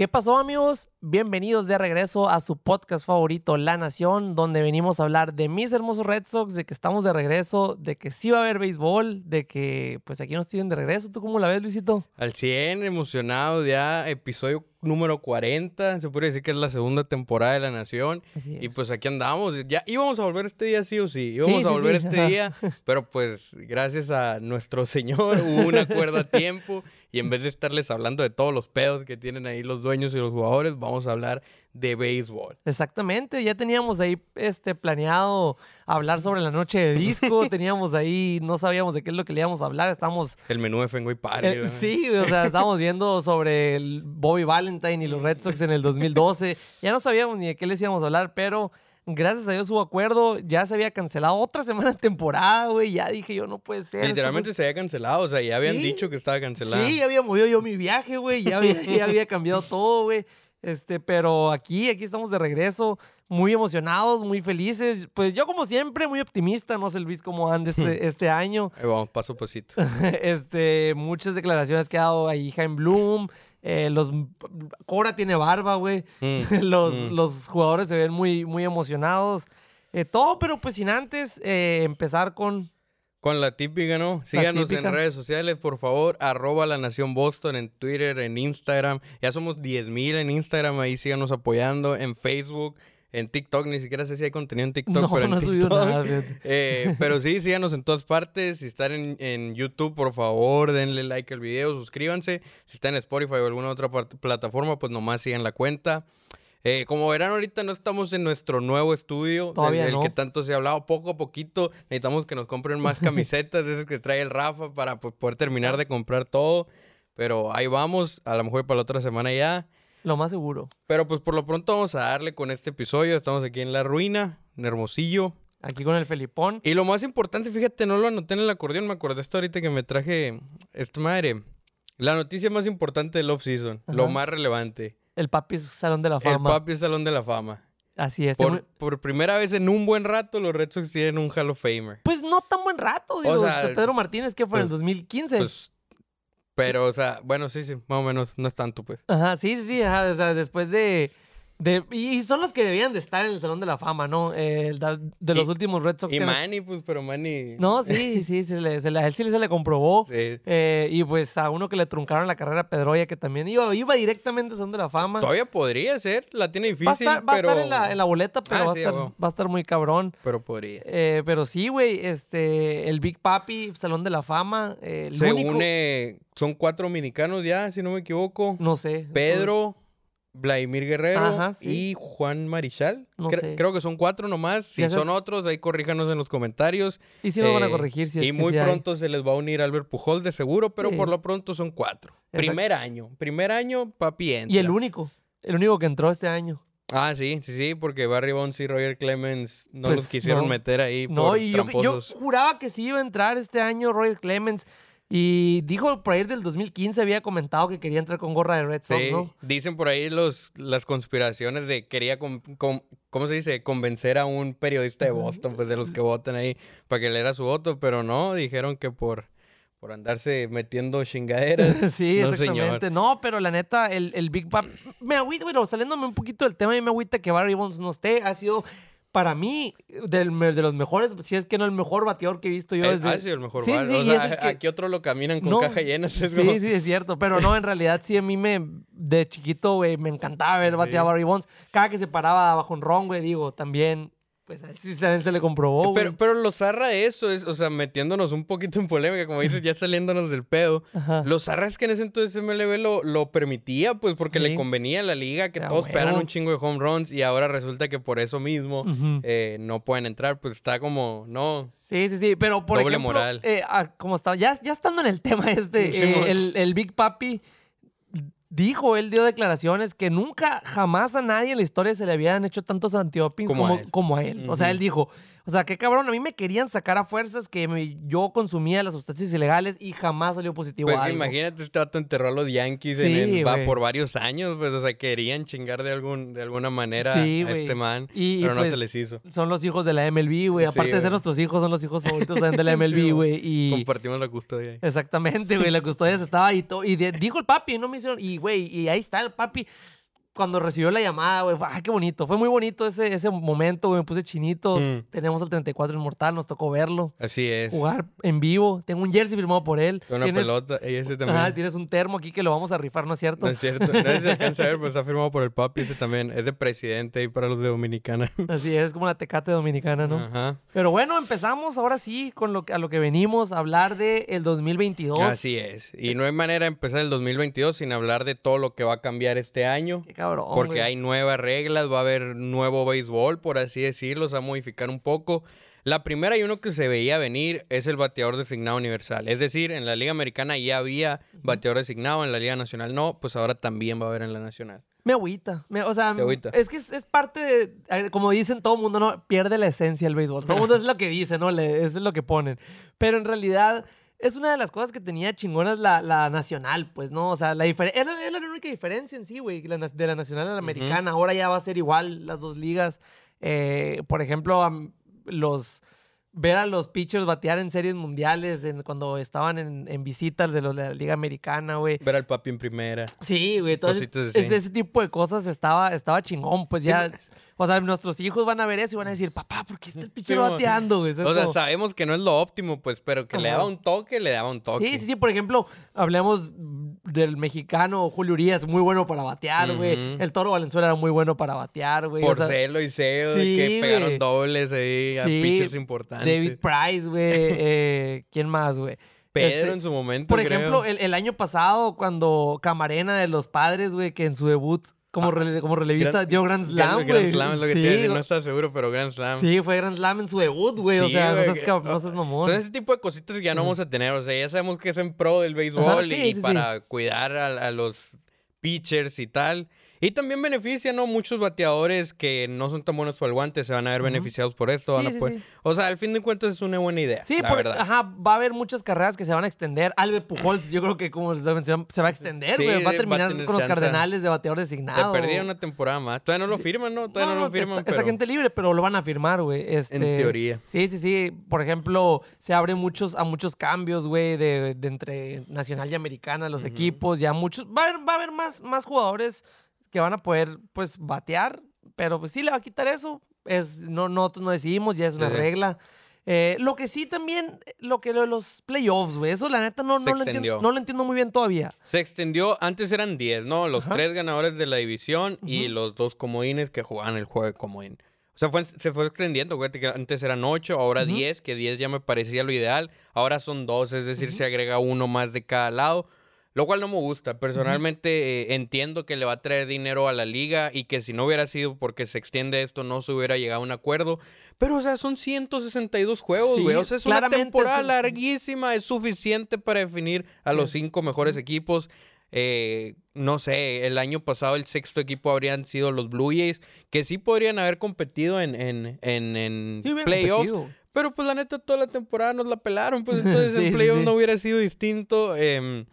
¿Qué pasó amigos? Bienvenidos de regreso a su podcast favorito, La Nación, donde venimos a hablar de mis hermosos Red Sox, de que estamos de regreso, de que sí va a haber béisbol, de que pues aquí nos tienen de regreso. ¿Tú cómo la ves, Luisito? Al 100, emocionado ya, episodio número 40, se puede decir que es la segunda temporada de La Nación. Y pues aquí andamos, ya íbamos a volver este día sí o sí, íbamos a volver este día, pero pues gracias a nuestro Señor hubo un acuerdo a tiempo y en vez de estarles hablando de todos los pedos que tienen ahí los dueños y los jugadores, vamos a hablar de béisbol. Exactamente, ya teníamos ahí este, planeado hablar sobre la noche de disco, teníamos ahí, no sabíamos de qué es lo que le íbamos a hablar, estamos... El menú de Fenway Party. Eh, sí, o sea, estábamos viendo sobre el Bobby Valentine y los Red Sox en el 2012, ya no sabíamos ni de qué les íbamos a hablar, pero gracias a Dios hubo acuerdo, ya se había cancelado otra semana de temporada, güey, ya dije yo, no puede ser. Literalmente se había cancelado, o sea, ya habían dicho que estaba cancelado. Sí, ya había movido yo mi viaje, güey, ya había, ya había cambiado todo, güey. Este, pero aquí, aquí estamos de regreso, muy emocionados, muy felices. Pues yo, como siempre, muy optimista. No sé, Luis, cómo anda este, este año. Ahí vamos, paso a pasito. este, muchas declaraciones que ha dado ahí Jaime Bloom. Eh, los Cora tiene barba, güey. Mm, los, mm. los jugadores se ven muy, muy emocionados. Eh, todo, pero pues sin antes eh, empezar con. Con la típica, ¿no? Síganos en redes sociales, por favor. Arroba la Nación Boston en Twitter, en Instagram. Ya somos 10 mil en Instagram. Ahí síganos apoyando. En Facebook en TikTok, ni siquiera sé si hay contenido en TikTok, pero en no TikTok. Nada, eh, pero sí, síganos en todas partes. Si están en, YouTube, por favor, denle like al video, suscríbanse. Si están en Spotify o alguna otra plataforma, pues nomás sigan la cuenta. Eh, como verán, ahorita no estamos en nuestro nuevo estudio, Todavía del, que tanto se ha hablado. Poco a poquito necesitamos que nos compren más camisetas, de esas que trae el Rafa, para pues, poder terminar de comprar todo. Pero ahí vamos, a lo mejor para la otra semana ya. Lo más seguro. Pero pues por lo pronto vamos a darle con este episodio. Estamos aquí en La Ruina, en Hermosillo. Aquí con el Felipón. Y lo más importante, fíjate, no lo anoté en el acordeón, me acordé esto ahorita que me traje esta madre. La noticia más importante del off-season, lo más relevante. El Papi Salón de la Fama. El Papi Salón de la Fama. Así es. Por, por, primera vez en un buen rato, los Red Sox tienen un Hall of Famer. Pues no tan buen rato, digo. O sea, Pedro Martínez, que fue en el 2015. Pues, pues pero, o sea, bueno, sí, sí, más o menos, no es tanto, pues. Ajá, sí, sí, ajá, o sea, después de y son los que debían de estar en el Salón de la Fama, ¿no? Eh, de los últimos Red Sox. Y Manny, pues, pero Manny... No, sí, sí, se le, a él sí se le comprobó. Sí. Eh, y pues a uno que le truncaron la carrera a Pedroya, que también iba, iba directamente al Salón de la Fama. Todavía podría ser, la tiene difícil, va a estar, pero... Va a estar en la, boleta, pero ah, va, a estar, va, a estar, muy cabrón. Pero podría. Eh, pero sí, güey, este, el Big Papi, Salón de la Fama, el Se une, son cuatro dominicanos ya, si no me equivoco. No sé. Pedro... Vladimir Guerrero y Juan Marichal. Creo que son cuatro nomás. Si son otros, ahí corríjanos en los comentarios. Y si nos van a eh, corregir, si es Y muy pronto se les va a unir Albert Pujol de seguro, pero por lo pronto son cuatro. Primer año. Primer año, papi entra. Y el único. El único que entró este año. Ah, sí, sí, sí, porque Barry Bonds y Roger Clemens no pues los quisieron meter ahí. No, y yo, yo, juraba que sí iba a entrar este año Roger Clemens. Y dijo por ahí del 2015 había comentado que quería entrar con gorra de Red Sox, sí, ¿no? Dicen por ahí los, las conspiraciones de quería, ¿cómo se dice? Convencer a un periodista de Boston, pues de los que votan ahí, para que le era su voto, pero no, dijeron que por, por andarse metiendo chingaderas. sí, exactamente. No, pero la neta, el, el Big Bang, me agüita, bueno, saliéndome un poquito del tema, y me agüita que Barry Bonds no esté, ha sido para mí, de los mejores, si es que no el mejor bateador que he visto yo desde... Ha sido el mejor sí, sí, o sea, aquí otro lo caminan con caja llena. sí, sí, es cierto. Pero no, en realidad sí a mí me... De chiquito, güey, me encantaba ver batear a Barry Bonds. Cada que se paraba bajo un ron, güey, digo, también pues a él sí se le comprobó. Pero, pero lo zarra eso es, o sea, metiéndonos un poquito en polémica, como dices, ya saliéndonos del pedo. Lo zarra es que en ese entonces MLB lo, lo permitía, pues porque le convenía a la liga que todos pegaran un chingo de home runs y ahora resulta que por eso mismo eh, no pueden entrar. Pues está como, no. Sí, sí, sí, pero por Doble ejemplo, moral. Eh, ah, como está, ya, ya estando en el tema este, eh, el, el Big Papi dijo, él dio declaraciones que nunca, jamás a nadie en la historia se le habían hecho tantos antidopings como, como, a él. O sea, él dijo, o sea, qué cabrón, a mí me querían sacar a fuerzas que yo consumía las sustancias ilegales y jamás salió positivo pues algo. imagínate, este vato enterró a los Yankees en va por varios años, pues, o sea, querían chingar de, algún, de alguna manera a este man, pero no se pues, les hizo. Son los hijos de la MLB, güey. Aparte de ser nuestros hijos, son los hijos favoritos de la MLB, güey. y... Compartimos la custodia. Exactamente, güey, la custodia se estaba ahí. Y dijo el papi, no me hicieron... Y güey, y ahí está el papi cuando recibió la llamada, güey, ay, qué bonito. Fue muy bonito ese, ese momento, güey. Me puse chinito. Mm. Tenemos el 34 Inmortal, nos tocó verlo. Así es. Jugar en vivo. Tengo un jersey firmado por él. Una pelota, y ese también. Ah, tienes un termo aquí que lo vamos a rifar, ¿no es cierto? No es cierto. No se alcanza a ver, pero está firmado por el papi. Ese también es de presidente ahí para los de Dominicana. Así es, como la tecate dominicana, ¿no? Ajá. Pero bueno, empezamos ahora sí con lo que, a lo que venimos, a hablar del el 2022. Así es. Y no hay manera de empezar el 2022 sin hablar de todo lo que va a cambiar este año. Qué cabrón. Porque hay nuevas reglas, va a haber nuevo béisbol, por así decirlo, se va a modificar un poco. La primera y uno que se veía venir es el bateador designado universal. Es decir, en la Liga Americana ya había bateador designado, en la Liga Nacional no, pues ahora también va a haber en la Nacional. Me agüita. o sea, es que es, parte de, como dicen todo el mundo, no pierde la esencia el béisbol. Todo el mundo es lo que dice, ¿no? Le, es lo que ponen. Pero en realidad es una de las cosas que tenía chingonas la, la nacional, pues, ¿no? O sea, la diferencia. Es, la única diferencia en sí, güey, de la nacional a la americana. Ahora ya va a ser igual las dos ligas. Eh, por ejemplo, los ver a los pitchers batear en series mundiales cuando estaban en, en visitas de, los, de la Liga Americana, güey. Ver al papi en primera. Sí, güey. ese, ese, tipo de cosas estaba, estaba chingón. Pues ya. O sea, nuestros hijos van a ver eso y van a decir, papá, ¿por qué está el pitcher bateando, güey? O sea, sabemos que no es lo óptimo, pues, pero que le daba un toque, le daba un toque. Sí, sí, sí. Por ejemplo, hablemos del mexicano Julio Urias, muy bueno para batear, güey. El Toro Valenzuela era muy bueno para batear, güey. Porcelo y Seo, que pegaron dobles ahí a pitchers importantes. David Price, güey. eh, ¿Quién más, güey? Pedro este, en su momento. Por ejemplo, el, el, año pasado, cuando Camarena de los padres, güey, que en su debut como, ah, como relevista dio Grand Slam, Grand Slam es lo que sí, no estás seguro, pero Grand Slam. Sí, fue Grand Slam en su debut, güey. o sea, no seas, no seas mamón. Son ese tipo de cositas que ya no vamos a tener. O sea, ya sabemos que es en pro del béisbol y para cuidar a, a los pitchers y tal. Y también beneficia, ¿no? Muchos bateadores que no son tan buenos para el guante se van a ver beneficiados por esto. O sea, al fin de cuentas es una buena idea. Sí, la verdad. ajá, va a haber muchas carreras que se van a extender. Albe Pujols, yo creo que como les mencionado, se va a extender, güey. va a terminar con los Cardenales de bateador designado. Se perdía una temporada más. Todavía no lo firman, ¿no? Todavía no, lo firman. Esa gente libre, pero lo van a firmar, güey. Este, en teoría. Sí, sí, sí. Por ejemplo, se abre muchos, a muchos cambios, güey, de, entre nacional y americana, los equipos. Ya muchos. Va a haber, va a haber más, más jugadores que van a poder, pues, batear, pero pues sí le va a quitar eso. Es, no, nosotros no decidimos, ya es una regla. Eh, lo que sí también, lo que lo de los playoffs, güey, eso la neta no, no, lo entiendo, no lo entiendo muy bien todavía. Se extendió, antes eran 10, ¿no? Los tres ganadores de la división y los dos comodines que jugaban el juego de comodín. O sea, fue, se fue extendiendo, güey, que antes eran 8, ahora 10, que 10 ya me parecía lo ideal. Ahora son 2, es decir, se agrega uno más de cada lado. Lo cual no me gusta. Personalmente eh, entiendo que le va a traer dinero a la liga y que si no hubiera sido porque se extiende esto no se hubiera llegado a un acuerdo. Pero, o sea, son 162 juegos, güey. o sea, es una temporada larguísima. Es suficiente para definir a los cinco mejores equipos. Eh, no sé, el año pasado el sexto equipo habrían sido los Blue Jays, que sí podrían haber competido en, en, en, playoffs. Pero pues la neta toda la temporada nos la pelaron, pues entonces el playoff no hubiera sido distinto. Eh,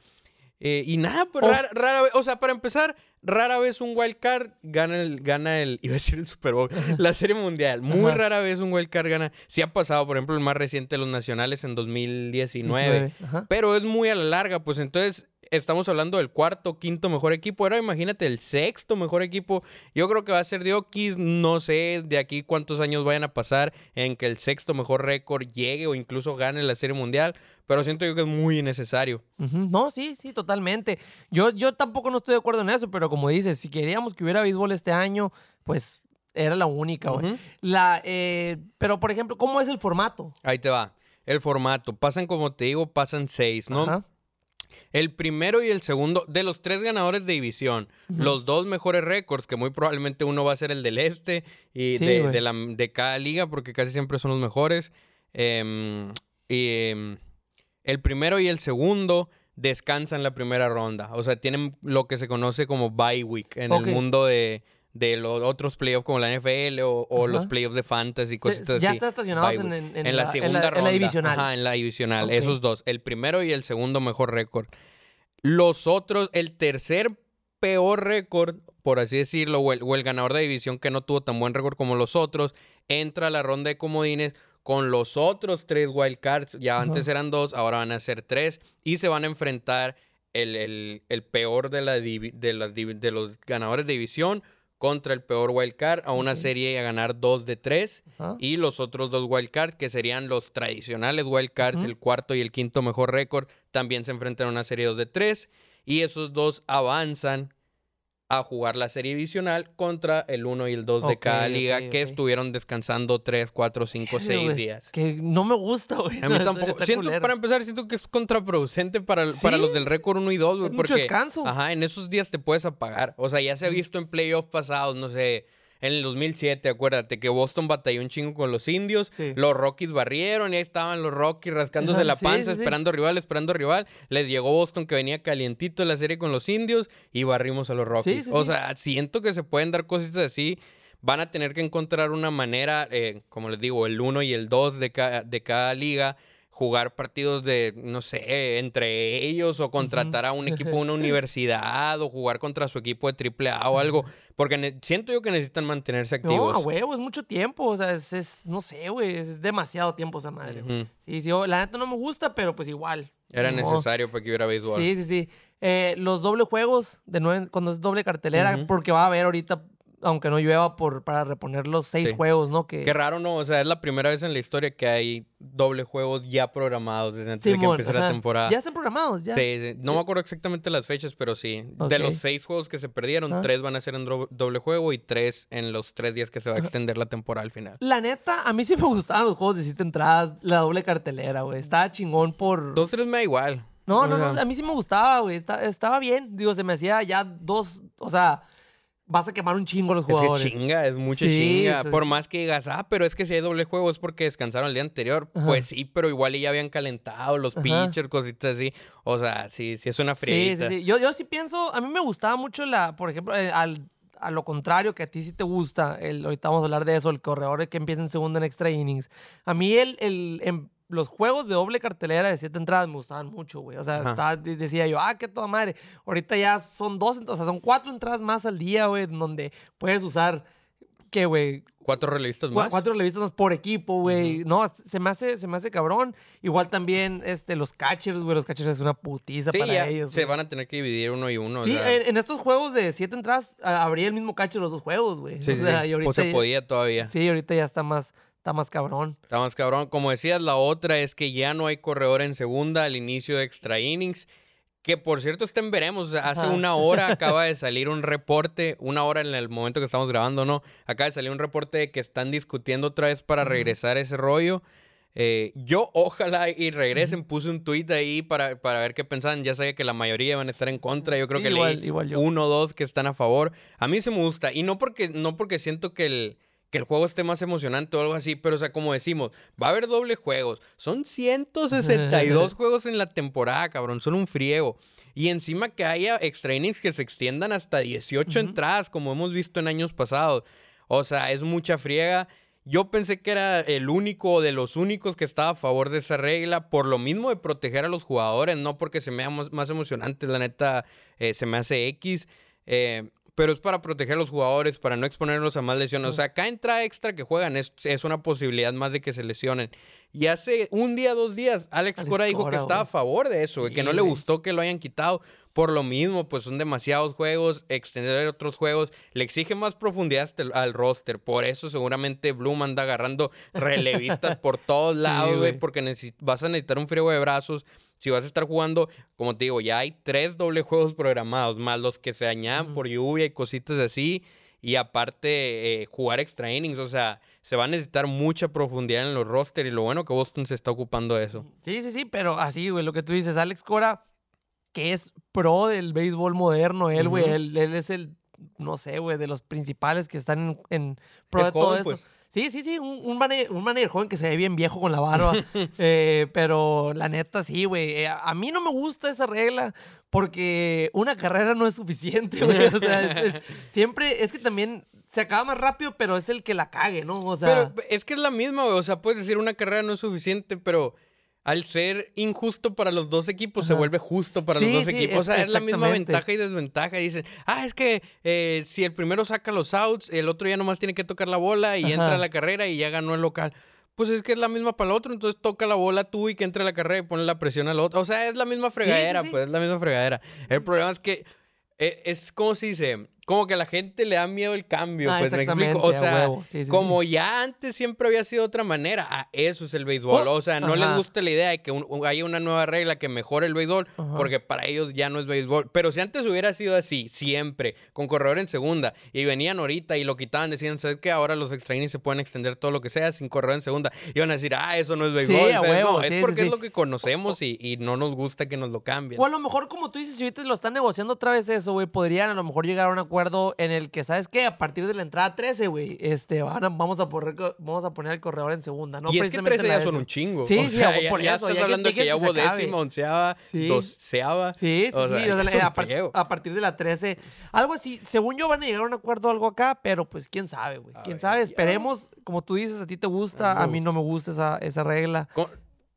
eh, y nada, pues rara, vez, o sea, para empezar, rara vez un wild card gana el, gana el, iba a decir el Super Bowl, la Serie Mundial. Muy rara vez un wild card gana. Sí ha pasado, por ejemplo, el más reciente de los nacionales en 2019. Pero es muy a la larga, pues entonces estamos hablando del cuarto, quinto mejor equipo. Ahora imagínate el sexto mejor equipo. Yo creo que va a ser Diokis. No sé de aquí cuántos años vayan a pasar en que el sexto mejor récord llegue o incluso gane la Serie Mundial pero siento yo que es muy innecesario. No, sí, sí, totalmente. Yo, yo tampoco no estoy de acuerdo en eso, pero como dices, si queríamos que hubiera béisbol este año, pues era la única, güey. La, eh, pero, por ejemplo, ¿cómo es el formato? Ahí te va. El formato. Pasan, como te digo, pasan seis, ¿no? El primero y el segundo, de los tres ganadores de división, los dos mejores récords, que muy probablemente uno va a ser el del este y de, la, de, cada liga, porque casi siempre son los mejores. Em, y, em, el primero y el segundo descansan la primera ronda. O sea, tienen lo que se conoce como bye week en el mundo de, los otros playoffs como la NFL o, los playoffs de fantasy cosas así. Ya están estacionados en, la, segunda ronda. En la divisional. Ajá, en la divisional. Esos dos. El primero y el segundo mejor récord. Los otros, el tercer peor récord, por así decirlo, o el, o el ganador de división que no tuvo tan buen récord como los otros, entra a la ronda de comodines con los otros tres wildcards. Ya antes eran dos, ahora van a ser tres. Y se van a enfrentar el, peor de, la de, de los ganadores de división contra el peor wildcard a una serie a ganar dos de tres y los otros dos wildcards que serían los tradicionales wildcards, el cuarto y el quinto mejor récord, también se enfrentan a una serie dos de tres y esos dos avanzan a jugar la serie divisional contra el 1 y el 2 de cada liga que estuvieron descansando 3, 4, 5, 6 días. Que no me gusta, güey. A mí tampoco. Siento, para empezar, siento que es contraproducente para, para los del récord 1 y 2, güey. Porque, mucho descanso. Ajá, en esos días te puedes apagar. O sea, ya se ha visto en playoffs pasados, no sé en el 2007, acuérdate que Boston batalló un chingo con los indios. Los Rockies barrieron y ahí estaban los Rockies rascándose la panza, esperando rival, esperando rival. Les llegó Boston que venía calientito en la serie con los indios y barrimos a los Rockies. o sea, siento que se pueden dar cositas así. Van a tener que encontrar una manera, eh, como les digo, el 1 y el 2 de, de cada liga jugar partidos de, no sé, entre ellos o contratar a un equipo de una universidad o jugar contra su equipo de triple A o algo. Porque siento yo que necesitan mantenerse activos. No, huevo, es mucho tiempo. O sea, es, no sé, güey, es demasiado tiempo esa madre. Sí, sí, la neta no me gusta, pero pues igual. Era necesario para que hubiera béisbol. Sí, sí, sí. Eh, los doble juegos, de nuevo, cuando es doble cartelera, porque va a haber ahorita aunque no llueva, por, para reponer los seis juegos, ¿no? Que... Qué raro, ¿no? O sea, es la primera vez en la historia que hay doble juegos ya programados desde antes de que empiece la temporada. Ya están programados, ya. Sí, sí. No me acuerdo exactamente las fechas, pero sí. De los seis juegos que se perdieron, tres van a ser en doble juego y tres en los tres días que se va a extender la temporada al final. La neta, a mí sí me gustaban los juegos de siete entradas, la doble cartelera, güey. Estaba chingón por... Dos, tres me da igual. No, no, no, a mí sí me gustaba, güey. estaba bien. Digo, se me hacía ya dos, o sea, vas a quemar un chingo a los jugadores. Es que chinga, es mucha chinga. Por más que digas, ah, pero es que si hay doble juego es porque descansaron el día anterior. Pues sí, pero igual ya habían calentado los pitchers, cositas así. O sea, sí, sí es una fría. Sí, sí, sí. Yo, yo sí pienso, a mí me gustaba mucho la, por ejemplo, eh, al, a lo contrario, que a ti sí te gusta, el, ahorita vamos a hablar de eso, el corredor que empieza en segundo en extra innings. A mí el, el, em, los juegos de doble cartelera de siete entradas me gustaban mucho, güey. O sea, decía yo, ah, qué toda madre. Ahorita ya son dos, o sea, son cuatro entradas más al día, güey, donde puedes usar, ¿qué, güey? Cuatro relevistas más. Cuatro relevistas más por equipo, güey. No, se me, hace, se me hace cabrón. Igual también este, los catchers, güey. Los catchers es una putiza para ellos. Se van a tener que dividir uno y uno. Sí, en, estos juegos de siete entradas habría el mismo catcher los dos juegos, güey. Sí, o sea, Y ahorita, pues se podía todavía. Sí, ahorita ya está más Está más cabrón. Está más cabrón. Como decías, la otra es que ya no hay corredor en segunda al inicio de extra innings. Que por cierto, estén veremos. Hace una hora acaba de salir un reporte, una hora en el momento que estamos grabando, ¿no? Acaba de salir un reporte de que están discutiendo otra vez para regresar ese rollo. Eh, yo ojalá y regresen, puse un tweet ahí para, para, ver qué pensaban. Ya sabía que la mayoría van a estar en contra. Yo creo que leí uno o dos que están a favor. A mí se me gusta. Y no porque, no porque siento que el, que el juego esté más emocionante o algo así, pero o sea, como decimos, va a haber doble juegos. Son 162 juegos en la temporada, cabrón, son un friego. Y encima que haya extra innings que se extiendan hasta 18 entradas, como hemos visto en años pasados. O sea, es mucha friega. Yo pensé que era el único de los únicos que estaba a favor de esa regla, por lo mismo de proteger a los jugadores, no porque se me haga más emocionante, la neta eh, se me hace X. Eh, pero es para proteger a los jugadores, para no exponerlos a más lesiones. O sea, acá entra extra que juegan, es, es una posibilidad más de que se lesionen. Y hace un día, dos días, Alex, Cora dijo que estaba a favor de eso, que no le gustó que lo hayan quitado. Por lo mismo, pues son demasiados juegos, extender otros juegos, le exige más profundidad al roster. Por eso seguramente Bloom anda agarrando relevistas por todos lados, güey, porque vas a necesitar un frío de brazos si vas a estar jugando, como te digo, ya hay tres doble juegos programados, más los que se añadan por lluvia y cositas así. Y aparte, eh, jugar extra innings, o sea, se va a necesitar mucha profundidad en los roster. Y lo bueno que Boston se está ocupando de eso. Sí, sí, sí, pero así, güey, lo que tú dices, Alex Cora, que es pro del béisbol moderno, él, güey, él, es el, no sé, güey, de los principales que están en, pro de todo esto. Pues. Sí, sí, sí, un, un, manager, joven que se ve bien viejo con la barba. Eh, pero la neta, sí, güey. Eh, a mí no me gusta esa regla porque una carrera no es suficiente, güey. O sea, siempre, es que también se acaba más rápido, pero es el que la cague, ¿no? O sea. Pero es que es la misma, güey. O sea, puedes decir una carrera no es suficiente, pero al ser injusto para los dos equipos, se vuelve justo para los dos equipos. o sea, es la misma ventaja y desventaja. Dicen, ah, es que eh, si el primero saca los outs, el otro ya nomás tiene que tocar la bola y entra a la carrera y ya ganó el local. pues es que es la misma para el otro, entonces toca la bola tú y que entre la carrera y pone la presión al otro. O sea, es la misma fregadera, pues es la misma fregadera. El problema es que eh, es como si dice, como que a la gente le da miedo el cambio, ah, pues me explico. O sea, como ya antes siempre había sido de otra manera, ah, eso es el béisbol. Oh, o sea, no les gusta la idea de que haya una nueva regla que mejore el béisbol, porque para ellos ya no es béisbol. Pero si antes hubiera sido así, siempre, con corredor en segunda, y venían ahorita y lo quitaban, decían, ¿sabes qué? Ahora los extra se pueden extender todo lo que sea sin corredor en segunda. Iban a decir, ah, eso no es béisbol. no, es porque es lo que conocemos y, y, no nos gusta que nos lo cambien. O a lo mejor, como tú dices, si ahorita lo están negociando otra vez eso, güey, podrían a lo mejor llegar a un acuerdo en el que, ¿sabes qué? A partir de la entrada 13, güey, este, vamos, a poner, vamos a poner el corredor en segunda, ¿no? Y es que 13 ya son un chingo. Sí, sí, por ya, eso. estás hablando de que ya hubo décima, onceava, doceava. Sí, sí, sí. a, partir de la 13. Algo así, según yo van a llegar a un acuerdo algo acá, pero pues quién sabe, güey. Quién sabe, esperemos. Como tú dices, a ti te gusta, a mí no me gusta esa, esa regla.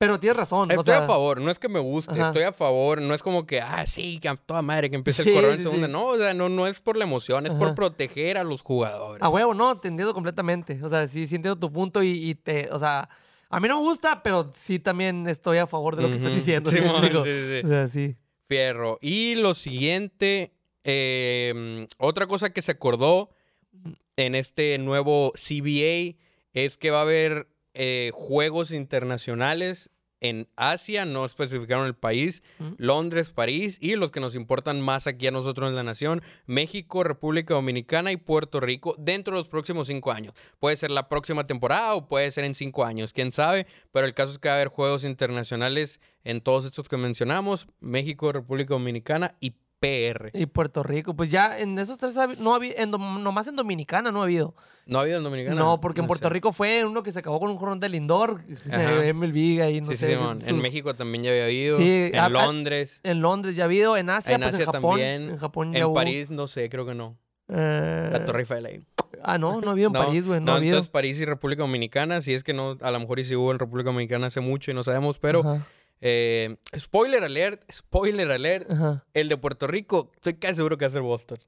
Pero tienes razón. Estoy a favor, no es que me guste, estoy a favor, no es como que, ah, sí, que toda madre que empiece el corredor en segunda. No, o sea, no, no es por la emoción, es por proteger a los jugadores. A huevo, no, te entiendo completamente. O sea, sí, sí entiendo tu punto y, te, o sea, a mí no me gusta, pero sí también estoy a favor de lo que estás diciendo. Sí, sí, sí. O sea, sí. Fierro. Y lo siguiente, em, otra cosa que se acordó en este nuevo CBA es que va a haber eh, juegos internacionales en Asia, no especificaron el país, Londres, París y los que nos importan más aquí a nosotros en la nación, México, República Dominicana y Puerto Rico dentro de los próximos cinco años. Puede ser la próxima temporada o puede ser en cinco años, quién sabe, pero el caso es que va a haber juegos internacionales en todos estos que mencionamos, México, República Dominicana y PR. Y Puerto Rico. Pues ya en esos tres no había, en, nomás en Dominicana no ha habido. ¿No ha habido en Dominicana? No, porque en Puerto Rico fue uno que se acabó con un jornal de Lindor, MLB ahí, no sí, sé. Sí, En México también ya había habido. Sí, en Londres. En Londres ya ha habido. En Asia, en pues en Japón. También. En Japón ya En París, no sé, creo que no. Eh... La Torre Eiffel ahí. Ah, no, no ha habido en París, güey. No, no entonces París y República Dominicana, si es que no, a lo mejor sí hubo en República Dominicana hace mucho y no sabemos, pero... Eh, spoiler alert, spoiler alert. El de Puerto Rico, estoy casi seguro que va a ser Boston.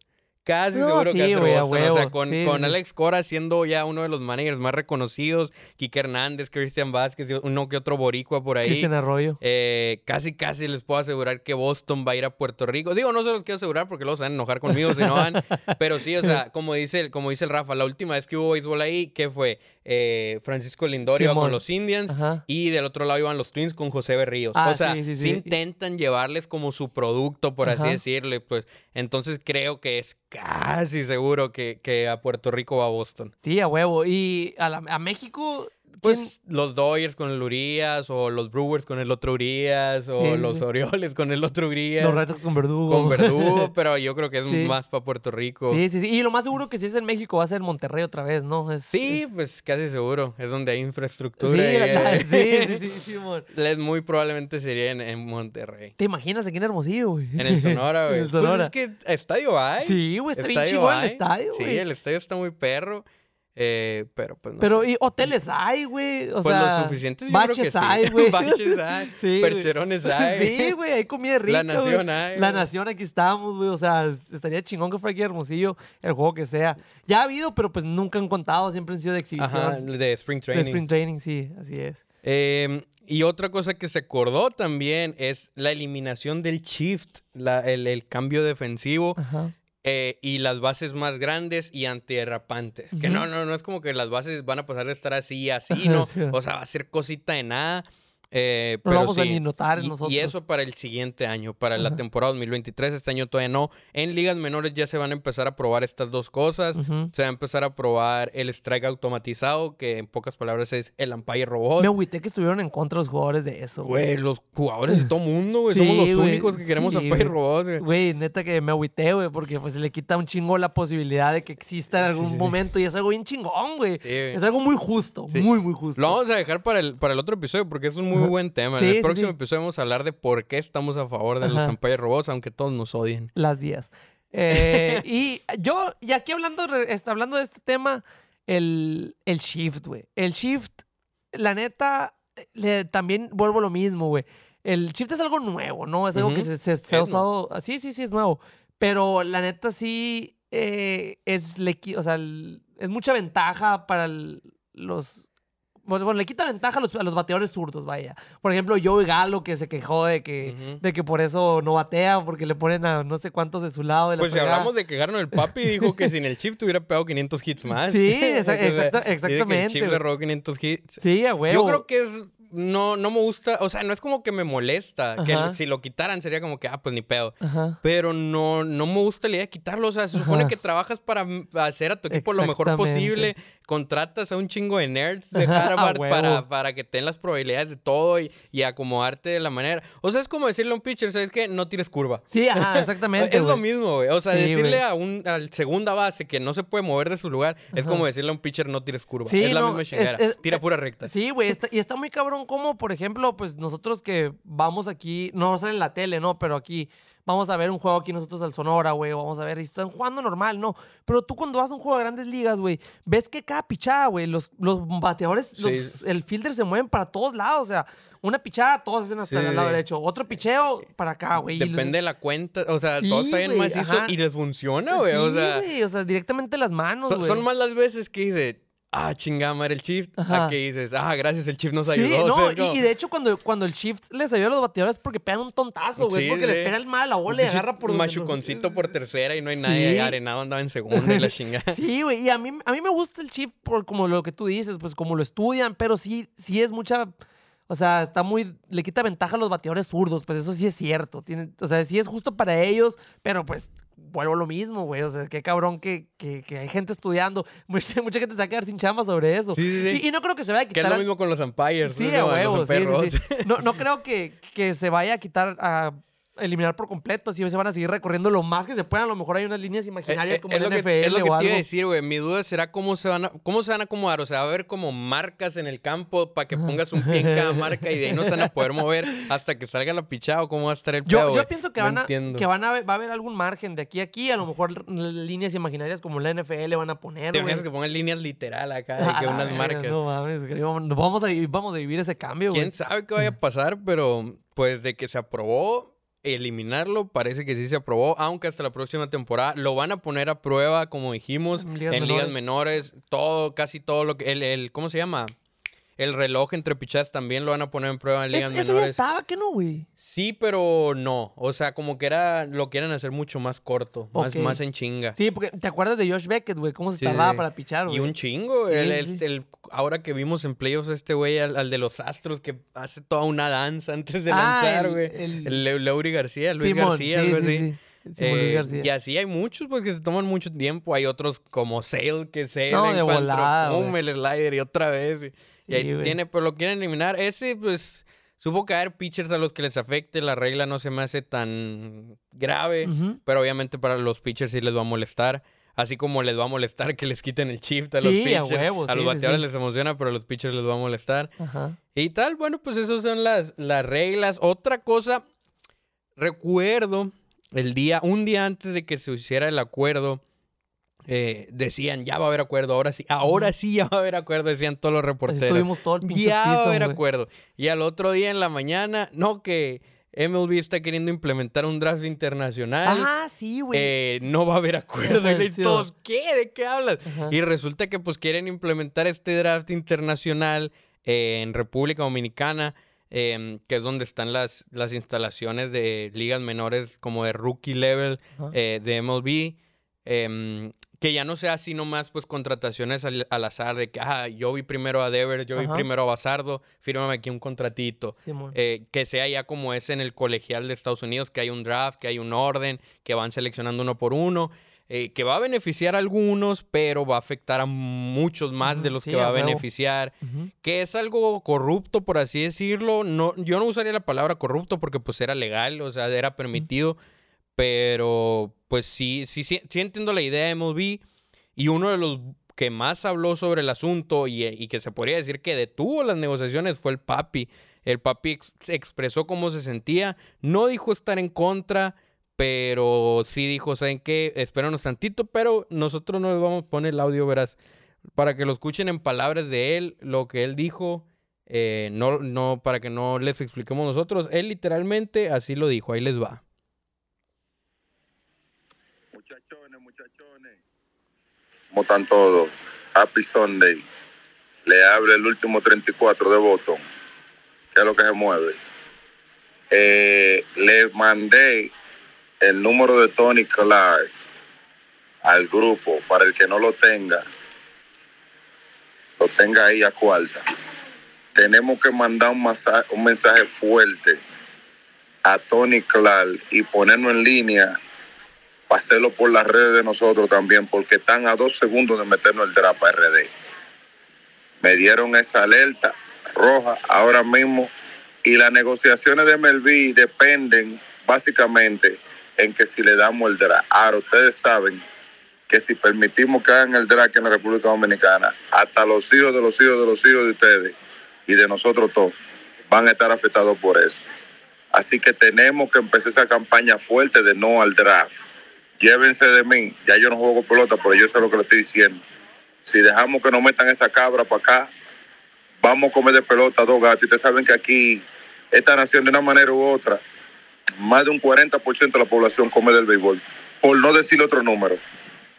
Casi seguro que va a Boston. o sea, con, Alex Cora siendo ya uno de los managers más reconocidos. Kike Hernández, Cristian Vázquez, uno que otro boricua por ahí. Cristian Arroyo. Eh, casi, casi les puedo asegurar que Boston va a ir a Puerto Rico. Digo, no se los quiero asegurar porque luego se van a enojar conmigo si no van. pero sí, o sea, como dice, como dice el Rafa, la última vez que hubo béisbol ahí, ¿qué fue? Eh, Francisco Lindor iba con los Indians y del otro lado iban los Twins con José Berríos. Ah, o sea, sí, intentan llevarles como su producto, por así decirle, pues. Entonces creo que es casi seguro que, que a Puerto Rico va a Boston. Sí, a huevo. Y a, a México pues los Dodgers con el Urias, o los Brewers con el otro Urias, o los Orioles con el otro Urias. Los Red con Verdugo. Con Verdugo, pero yo creo que es más para Puerto Rico. Sí, sí, sí. Y lo más seguro que si es en México va a ser Monterrey otra vez, ¿no? sí, pues casi seguro. Es donde hay infraestructura. Sí, sí, sí, sí, sí, Les muy probablemente sería en, Monterrey. ¿Te imaginas aquí en Hermosillo, güey? En el Sonora, güey. en el Sonora. Pues es que estadio hay. Sí, güey, está bien chido el estadio, güey. Sí, el estadio está muy perro. Eh, pero pues no Pero y hoteles hay, güey. O pues sea, lo suficientes yo baches creo que hay, güey. baches hay. sí, percherones hay. Sí, güey, hay comida rica. La nación hay. La nación, aquí estamos, güey. O sea, estaría chingón que fuera aquí Hermosillo, el juego que sea. Ya ha habido, pero pues nunca han contado, siempre han sido de exhibición. Ajá, de Spring Training. De Spring Training, sí, así es. Em, y otra cosa que se acordó también es la eliminación del shift, la, el, el, cambio defensivo. Ajá. Eh, y las bases más grandes y antierrapantes. Que no, no, no es como que las bases van a pasar de estar así y así, ¿no? O sea, va a ser cosita de nada. Eh, pero vamos a ni notar y, nosotros. Y eso para el siguiente año, para la temporada 2023. Este año todavía no. En ligas menores ya se van a empezar a probar estas dos cosas. Se va a empezar a probar el strike automatizado, que en pocas palabras es el umpire robot. Me agüité que estuvieron en contra los jugadores de eso. Güey, los jugadores de todo mundo, güey. Somos los únicos que queremos umpire robot. Güey, neta que me agüité, güey, porque pues le quita un chingo la posibilidad de que exista en algún momento y es algo bien chingón, güey. es algo muy justo, muy, muy justo. Lo vamos a dejar para el, para el otro episodio porque es un muy muy buen tema. en el próximo episodio vamos a hablar de por qué estamos a favor de los Empire Robots, aunque todos nos odien. Las días. Eh, y yo, y aquí hablando, está hablando de este tema, el, el shift, güey. El shift, la neta, le, también vuelvo lo mismo, güey. El shift es algo nuevo, ¿no? Es algo que se, se, ha usado. Sí, sí, sí, es nuevo. Pero la neta sí eh, es, o sea, es mucha ventaja para los bueno, le quita ventaja a los, a los, bateadores zurdos, vaya. Por ejemplo, Joey Galo, que se quejó de que, de que por eso no batea, porque le ponen a no sé cuántos de su lado. De la pues si hablamos de que ganaron el papi, dijo que sin el chip te hubiera pegado 500 hits más. Sí, exactamente. el chip le robó 500 hits. Sí, a huevo. Yo creo que es no, no me gusta, o sea, no es como que me molesta, que si lo quitaran sería como que, ah, pues ni pedo. Pero no, no me gusta la idea de quitarlo, o sea, se supone que trabajas para hacer a tu equipo lo mejor posible, contratas a un chingo de nerds de Harvard para, para que tengan las probabilidades de todo y, y, acomodarte de la manera. O sea, es como decirle a un pitcher, ¿sabes qué? No tires curva. Sí, ajá, exactamente. es lo mismo, güey. O sea, decirle a un al segunda base que no se puede mover de su lugar es como decirle a un pitcher, no tires curva. es la misma chingada. Tira pura recta. Sí, güey. y está muy cabrón como, por ejemplo, pues nosotros que vamos aquí, no sale en la tele, ¿no? Pero aquí vamos a ver un juego aquí nosotros al Sonora, güey, vamos a ver, y están jugando normal, ¿no? Pero tú cuando vas a un juego de grandes ligas, güey, ves que cada pichada, güey, los, los bateadores, el fielder se mueven para todos lados, o sea, una pichada, todos hacen hasta el lado derecho. Otro picheo para acá, güey. Depende de la cuenta. O sea, todos están en macizo y les funciona, güey. o sea, o sea, directamente las manos, güey. Son más las veces que dice, ah, chingama, era el shift. A que dices, ah, gracias, el shift nos ayudó. Sí, no, y, de hecho, cuando, cuando el shift les ayuda a los bateadores es porque pegan un tontazo, güey. porque les pega el mal a la bola y agarra por. Un machuconcito por tercera y no hay nadie arenado, andaba en segunda y la chingada. Sí, güey. Y a mí, a mí me gusta el shift por como lo que tú dices, pues como lo estudian, pero sí, sí es mucha. O sea, está muy. Le quita ventaja a los bateadores zurdos, pues eso sí es cierto. Tiene, o sea, sí es justo para ellos, pero pues vuelvo lo mismo, güey. O sea, qué cabrón que, que, hay gente estudiando. Mucha, gente se va a quedar sin chamba sobre eso. Sí, sí, Y, no creo que se vaya a quitar. Que es lo mismo con los umpires. Sí, a huevos. Sí, sí, no, no creo que, que se vaya a quitar a eliminar por completo. Si se van a seguir recorriendo lo más que se puedan. A lo mejor hay unas líneas imaginarias eh, eh, como el NFL Es lo que te iba a decir, güey. Mi duda será cómo se van a, cómo se van a acomodar. O sea, va a haber como marcas en el campo para que pongas un pie en cada marca y de ahí no se van a poder mover hasta que salga la pichada o cómo va a estar el Yo, yo pienso que, van a, que van a, va a haber algún margen de aquí a aquí. A lo mejor líneas imaginarias como la NFL van a poner. Te que pongan líneas literal acá, de que unas marcas. No mames, vamos a, vamos a vivir ese cambio, ¿Quién sabe qué vaya a pasar? Pero pues de que se aprobó eliminarlo, parece que sí se aprobó, aunque hasta la próxima temporada lo van a poner a prueba, como dijimos, en ligas, menores. todo, casi todo lo que, el, el ¿cómo se llama? El reloj entre pichadas también lo van a poner en prueba en ligas menores. Eso ya estaba, ¿qué no, güey? Sí, pero no. O sea, como que era, lo quieren hacer mucho más corto, más, más en chinga. Sí, porque te acuerdas de Josh Beckett, güey, cómo se tardaba para pichar, güey. Y un chingo. el, ahora que vimos en playoffs este güey, al, de los Astros, que hace toda una danza antes de ah, lanzar, güey. El, el, García, Luis García, algo así. Eh, y así hay muchos porque pues, se toman mucho tiempo. Hay otros como Sale que se no, de volada, el slider y otra vez. Y ahí tiene, pero lo quieren eliminar. Ese, pues, supo caer pitchers a los que les afecte. La regla no se me hace tan grave, pero obviamente para los pitchers sí les va a molestar. Así como les va a molestar que les quiten el shift a los pitchers. A, los bateadores les emociona, pero a los pitchers les va a molestar. Y tal, bueno, pues esas son las, las reglas. Otra cosa, recuerdo el día, un día antes de que se hiciera el acuerdo, eh, decían, ya va a haber acuerdo, ahora sí, ahora sí ya va a haber acuerdo, decían todos los reporteros. Estuvimos todo el Ya va a haber acuerdo. Y al otro día en la mañana, no, que MLB está queriendo implementar un draft internacional. Ah, sí, güey. Eh, no va a haber acuerdo. y todos, ¿qué? ¿De qué hablas? Y resulta que pues quieren implementar este draft internacional eh, en República Dominicana. Em, que es donde están las, las instalaciones de ligas menores como de rookie level eh, de MLB. Em, que ya no sea así nomás, pues contrataciones al, azar de que, ah, yo vi primero a Devers, yo vi primero a Basardo, fírmame aquí un contratito. Eh, que sea ya como es en el colegial de Estados Unidos, que hay un draft, que hay un orden, que van seleccionando uno por uno. Eh, que va a beneficiar a algunos, pero va a afectar a muchos más de los que va a beneficiar, que es algo corrupto, por así decirlo. No, yo no usaría la palabra corrupto porque pues era legal, o sea, era permitido, pero pues sí, sí, sí, sí, entiendo la idea de MLB y uno de los que más habló sobre el asunto y, y que se podría decir que detuvo las negociaciones fue el papi. El papi expresó cómo se sentía, no dijo estar en contra, pero sí dijo, ¿saben qué? Espéranos tantito, pero nosotros no les vamos a poner el audio, verás, para que lo escuchen en palabras de él, lo que él dijo, eh, no, no, para que no les expliquemos nosotros. Él literalmente así lo dijo, ahí les va. Muchachones, muchachones. ¿Cómo están todos? Happy Sunday. le abre el último 34 de botón, que es lo que se mueve. Eh, le mandé el número de Tony Clark al grupo para el que no lo tenga, lo tenga ahí a cuarta. Tenemos que mandar un, un mensaje fuerte a Tony Clark y ponernos en línea hacerlo por las redes de nosotros también, porque están a dos segundos de meternos el drapa RD. Me dieron esa alerta roja ahora mismo y las negociaciones de Melví dependen básicamente en que si le damos el drag. Ahora ustedes saben que si permitimos que hagan el drag en la República Dominicana, hasta los hijos de los hijos de los hijos de ustedes y de nosotros todos van a estar afectados por eso. Así que tenemos que empezar esa campaña fuerte de no al draft. Llévense de mí, ya yo no juego pelota, pero yo sé lo que le estoy diciendo. Si dejamos que nos metan esa cabra para acá, vamos a comer de pelota dos gatos. Ustedes saben que aquí, esta nación de una manera u otra, más de un 40% de la población come del béisbol, por no decir otro número.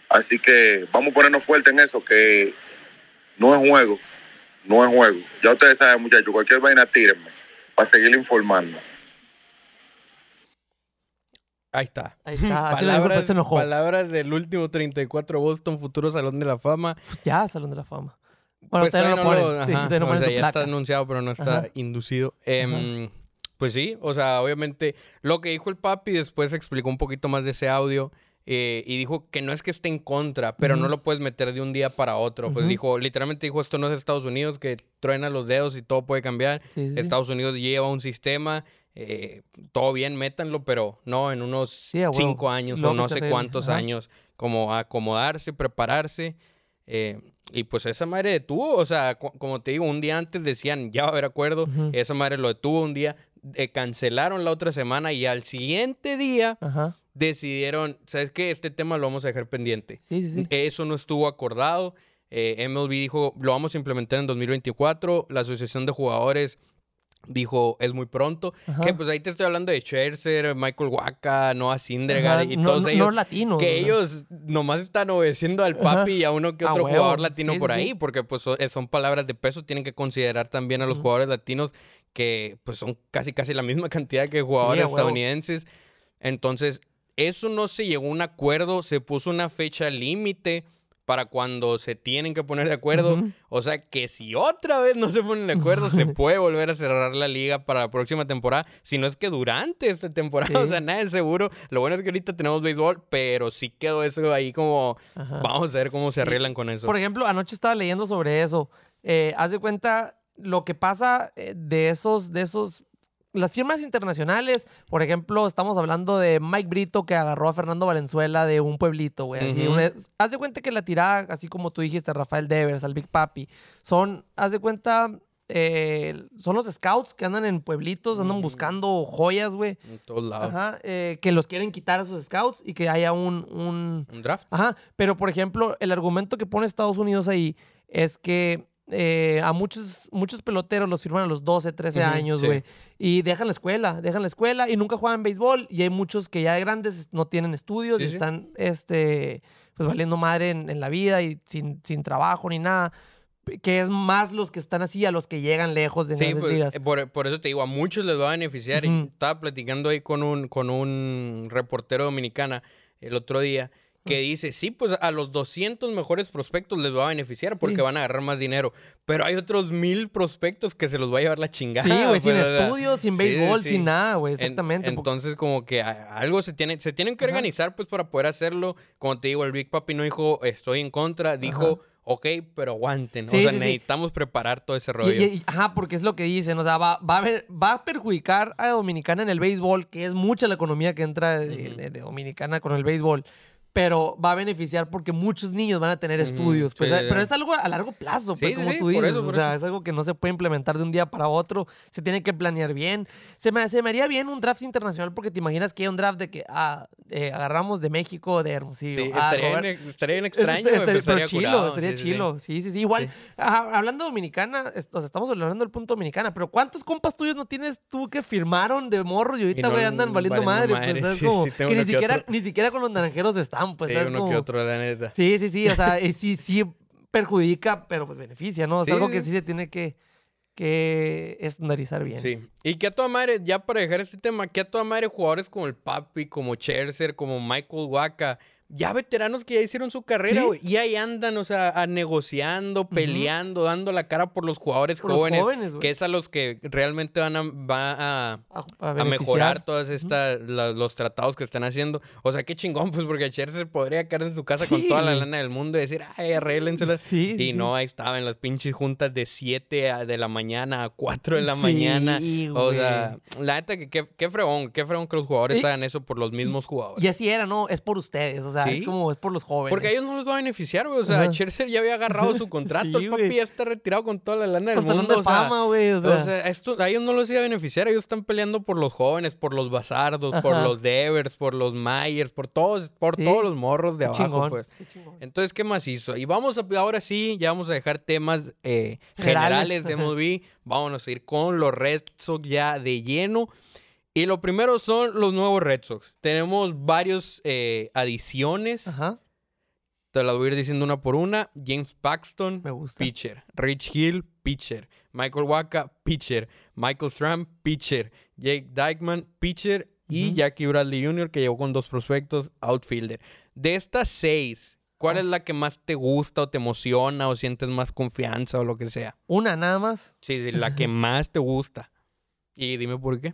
Así que vamos a ponernos fuerte en eso, que no es juego, no es juego. Ya ustedes saben, muchachos, cualquier vaina tírenme para seguir informando. Ahí está. Ahí está. palabras, palabras del último 34 Boston, futuro Salón de la Fama. Pues ya, Salón de la Fama. Bueno, pues no, lo sí, ya está anunciado, pero no está inducido. Em, pues sí, o sea, obviamente lo que dijo el papi después explicó un poquito más de ese audio. Eh, y dijo que no es que esté en contra, pero no lo puedes meter de un día para otro. Pues dijo, literalmente dijo, esto no es Estados Unidos, que truena los dedos y todo puede cambiar. Estados Unidos lleva un sistema eh, todo bien, métanlo, pero no en unos cinco años o no sé cuántos años, como acomodarse, prepararse. Eh, y pues esa madre detuvo, o sea, como te digo, un día antes decían, ya va a haber acuerdo, esa madre lo detuvo un día, eh, cancelaron la otra semana y al siguiente día decidieron, ¿sabes qué? Este tema lo vamos a dejar pendiente. Eso no estuvo acordado. MLB dijo, lo vamos a implementar en 2024. La Asociación de Jugadores dijo es muy pronto. Que pues ahí te estoy hablando de Scherzer, Michael Waka, Noah Syndergaard y todos ellos. No latinos. Que ellos nomás están obedeciendo al papi y a uno que otro jugador latino por ahí, porque pues eh, son palabras de peso. Tienen que considerar también a los jugadores latinos que pues son casi casi la misma cantidad que jugadores estadounidenses. Entonces, eso no se llegó a un acuerdo, se puso una fecha límite para cuando se tienen que poner de acuerdo. O sea que si otra vez no se ponen de acuerdo, se puede volver a cerrar la liga para la próxima temporada. Si no es que durante esta temporada, o sea, nada es seguro. Lo bueno es que ahorita tenemos béisbol, pero sí quedó eso ahí como, vamos a ver cómo se arreglan con eso. Por ejemplo, anoche estaba leyendo sobre eso. Eh, haz de cuenta lo que pasa eh, de esos, de esos las firmas internacionales, por ejemplo, estamos hablando de Mike Brito que agarró a Fernando Valenzuela de un pueblito, güey. haz de cuenta que la tirada, así como tú dijiste, Rafael Devers, al Big Papi, son, haz de cuenta, eh, son los scouts que andan en pueblitos, andan buscando joyas, güey. En todos lados. Ajá, eh, que los quieren quitar a esos scouts y que haya un, un... Un draft. Ajá, pero por ejemplo, el argumento que pone Estados Unidos ahí es que eh, a muchos, muchos peloteros los firman a los 12, 13 años, güey. Y dejan la escuela, dejan la escuela y nunca juegan béisbol. Y hay muchos que ya de grandes no tienen estudios y están este, pues valiendo madre en, la vida y sin, sin trabajo ni nada que es más los que están así a los que llegan lejos de sí, pues, eh, por, por, eso te digo, a muchos les va a beneficiar. Estaba platicando ahí con un, con un reportero dominicana el otro día que dice, sí, pues a los 200 mejores prospectos les va a beneficiar porque van a agarrar más dinero. Pero hay otros mil prospectos que se los va a llevar la chingada. Sí, güey, sin estudios, sin béisbol, sin nada, güey, exactamente. entonces, como que algo se tiene, se tienen que organizar, pues, para poder hacerlo. Como te digo, el Big Papi no dijo, estoy en contra, dijo... ok, pero aguanten. o sea, necesitamos preparar todo ese rollo. ajá, porque es lo que dicen. O sea, va, va, a ver, va a perjudicar a Dominicana en el béisbol, que es mucha la economía que entra de Dominicana con el béisbol pero va a beneficiar porque muchos niños van a tener estudios. Pues, pero es algo a largo plazo, pues, como tú dices. o sea, es algo que no se puede implementar de un día para otro. Se tiene que planear bien. Se me, se me haría bien un draft internacional porque te imaginas que hay un draft de que ah, eh, agarramos de México, de Hermosillo. Sí, ah, estaría, bien extraño. estaría chilo, estaría chilo. Sí, sí, sí. Igual, hablando dominicana, estamos hablando del punto dominicana, pero ¿cuántos compas tuyos no tienes tú que firmaron de morro y ahorita, güey, andan valiendo madre? Pues, como que ni siquiera, ni siquiera con los naranjeros están pues, sí, uno que otro, la neta. Sí, sí, sí. O sea, sí, sí. perjudica, pero pues beneficia, ¿no? Es algo que sí se tiene que, que estandarizar bien. Sí. Y que a toda madre, ya para dejar este tema, que a toda madre jugadores como el Papi, como Cherser, como Michael Waka, ya veteranos que ya hicieron su carrera, güey. Y ahí andan, o sea, negociando, peleando, dando la cara por los jugadores jóvenes. que es a los que realmente van a, va a, mejorar todas estas, los tratados que están haciendo. O sea, qué chingón, pues, porque Scherzer podría quedar en su casa con toda la lana del mundo y decir, ay, arréglenselas. Sí, y no, ahí estaba en las pinches juntas de 7 de la mañana a 4 de la mañana. O sea, la neta, que qué, fregón, qué fregón que los jugadores hagan eso por los mismos jugadores. Y así era, ¿no? Es por ustedes, o sea, es como, es por los jóvenes. Porque a ellos no les va a beneficiar, güey. O sea, Scherzer ya había agarrado su contrato. el papi ya está retirado con toda la lana del mundo. De fama, güey. O sea, esto, a ellos no les iba a beneficiar. Ellos están peleando por los jóvenes, por los basardos, por los Devers, por los Myers, por todos, por todos los morros de abajo, pues. Entonces, ¿qué más hizo? Y vamos a, ahora sí, ya vamos a dejar temas eh, generales de MLB. Vámonos a ir con los Red Sox ya de lleno. Y lo primero son los nuevos Red Sox. Tenemos varios eh, adiciones. Ajá. Te las voy a ir diciendo una por una. James Paxton, pitcher. Rich Hill, pitcher. Michael Waka, pitcher. Michael Stram, pitcher. Jake Dykeman, pitcher. Y Jackie Bradley Jr., que llegó con dos prospectos, outfielder. De estas seis, ¿cuál ah. es la que más te gusta o te emociona o sientes más confianza o lo que sea? Una nada más. Sí, sí, la que más te gusta. Y dime por qué.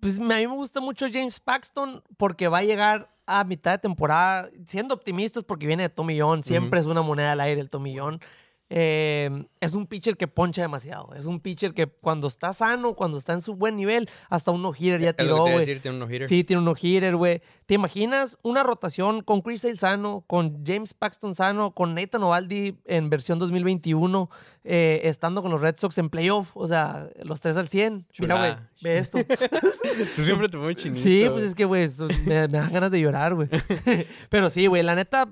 Pues a mí me gusta mucho James Paxton porque va a llegar a mitad de temporada siendo optimistas porque viene de Tommy John. Siempre es una moneda al aire el Tommy John. Eh, es un pitcher que poncha demasiado. Es un pitcher que cuando está sano, cuando está en su buen nivel, hasta un no-hitter ya tiró, güey. ¿Tiene un no-hitter? Sí, tiene un no-hitter, güey. ¿Te imaginas una rotación con Chris Sale sano, con James Paxton sano, con Nathan Ovaldi en versión 2021, eh, estando con los Red Sox en playoff? O sea, los tres al 100. Mira, güey, ve esto. Tú siempre te pones chinito. Sí, pues es que, güey, me, me dan ganas de llorar, güey. Pero sí, güey, la neta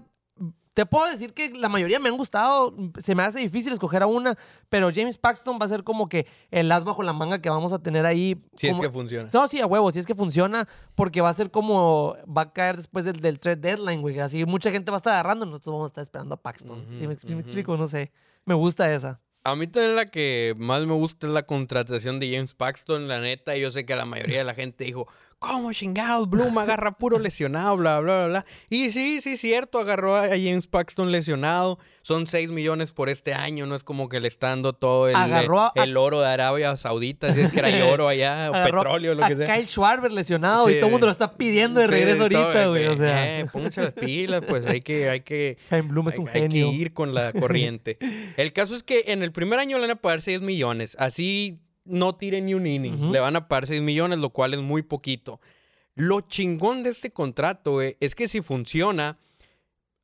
te puedo decir que la mayoría me han gustado. Se me hace difícil escoger a una, pero James Paxton va a ser como que el as bajo la manga que vamos a tener ahí. Si es que funciona. No, sí, a huevo, si es que funciona, porque va a ser como. Va a caer después del, del trade deadline, güey. Así mucha gente va a estar agarrando, nosotros vamos a estar esperando a Paxton. me, explico? No sé. Me gusta esa. A mí también la que más me gusta es la contratación de James Paxton, la neta. Yo sé que la mayoría de la gente dijo, ¿Cómo chingados? Bloom agarra puro lesionado, bla, bla, bla, bla. Y sí, sí, cierto, agarró a James Paxton lesionado. Son 6 millones por este año, no es como que le está dando todo el, el oro de Arabia Saudita, si es que hay oro allá, o petróleo, lo que sea. Kyle Schwarber lesionado y todo el mundo lo está pidiendo de regreso ahorita, güey. O sea. Eh, las pilas, pues hay que, hay que. Bloom es un genio. Hay que ir con la corriente. el caso es que en el primer año le van a pagar 6 millones. Así no tire ni un inning. Le van a pagar 6 millones, lo cual es muy poquito. Lo chingón de este contrato es que si funciona,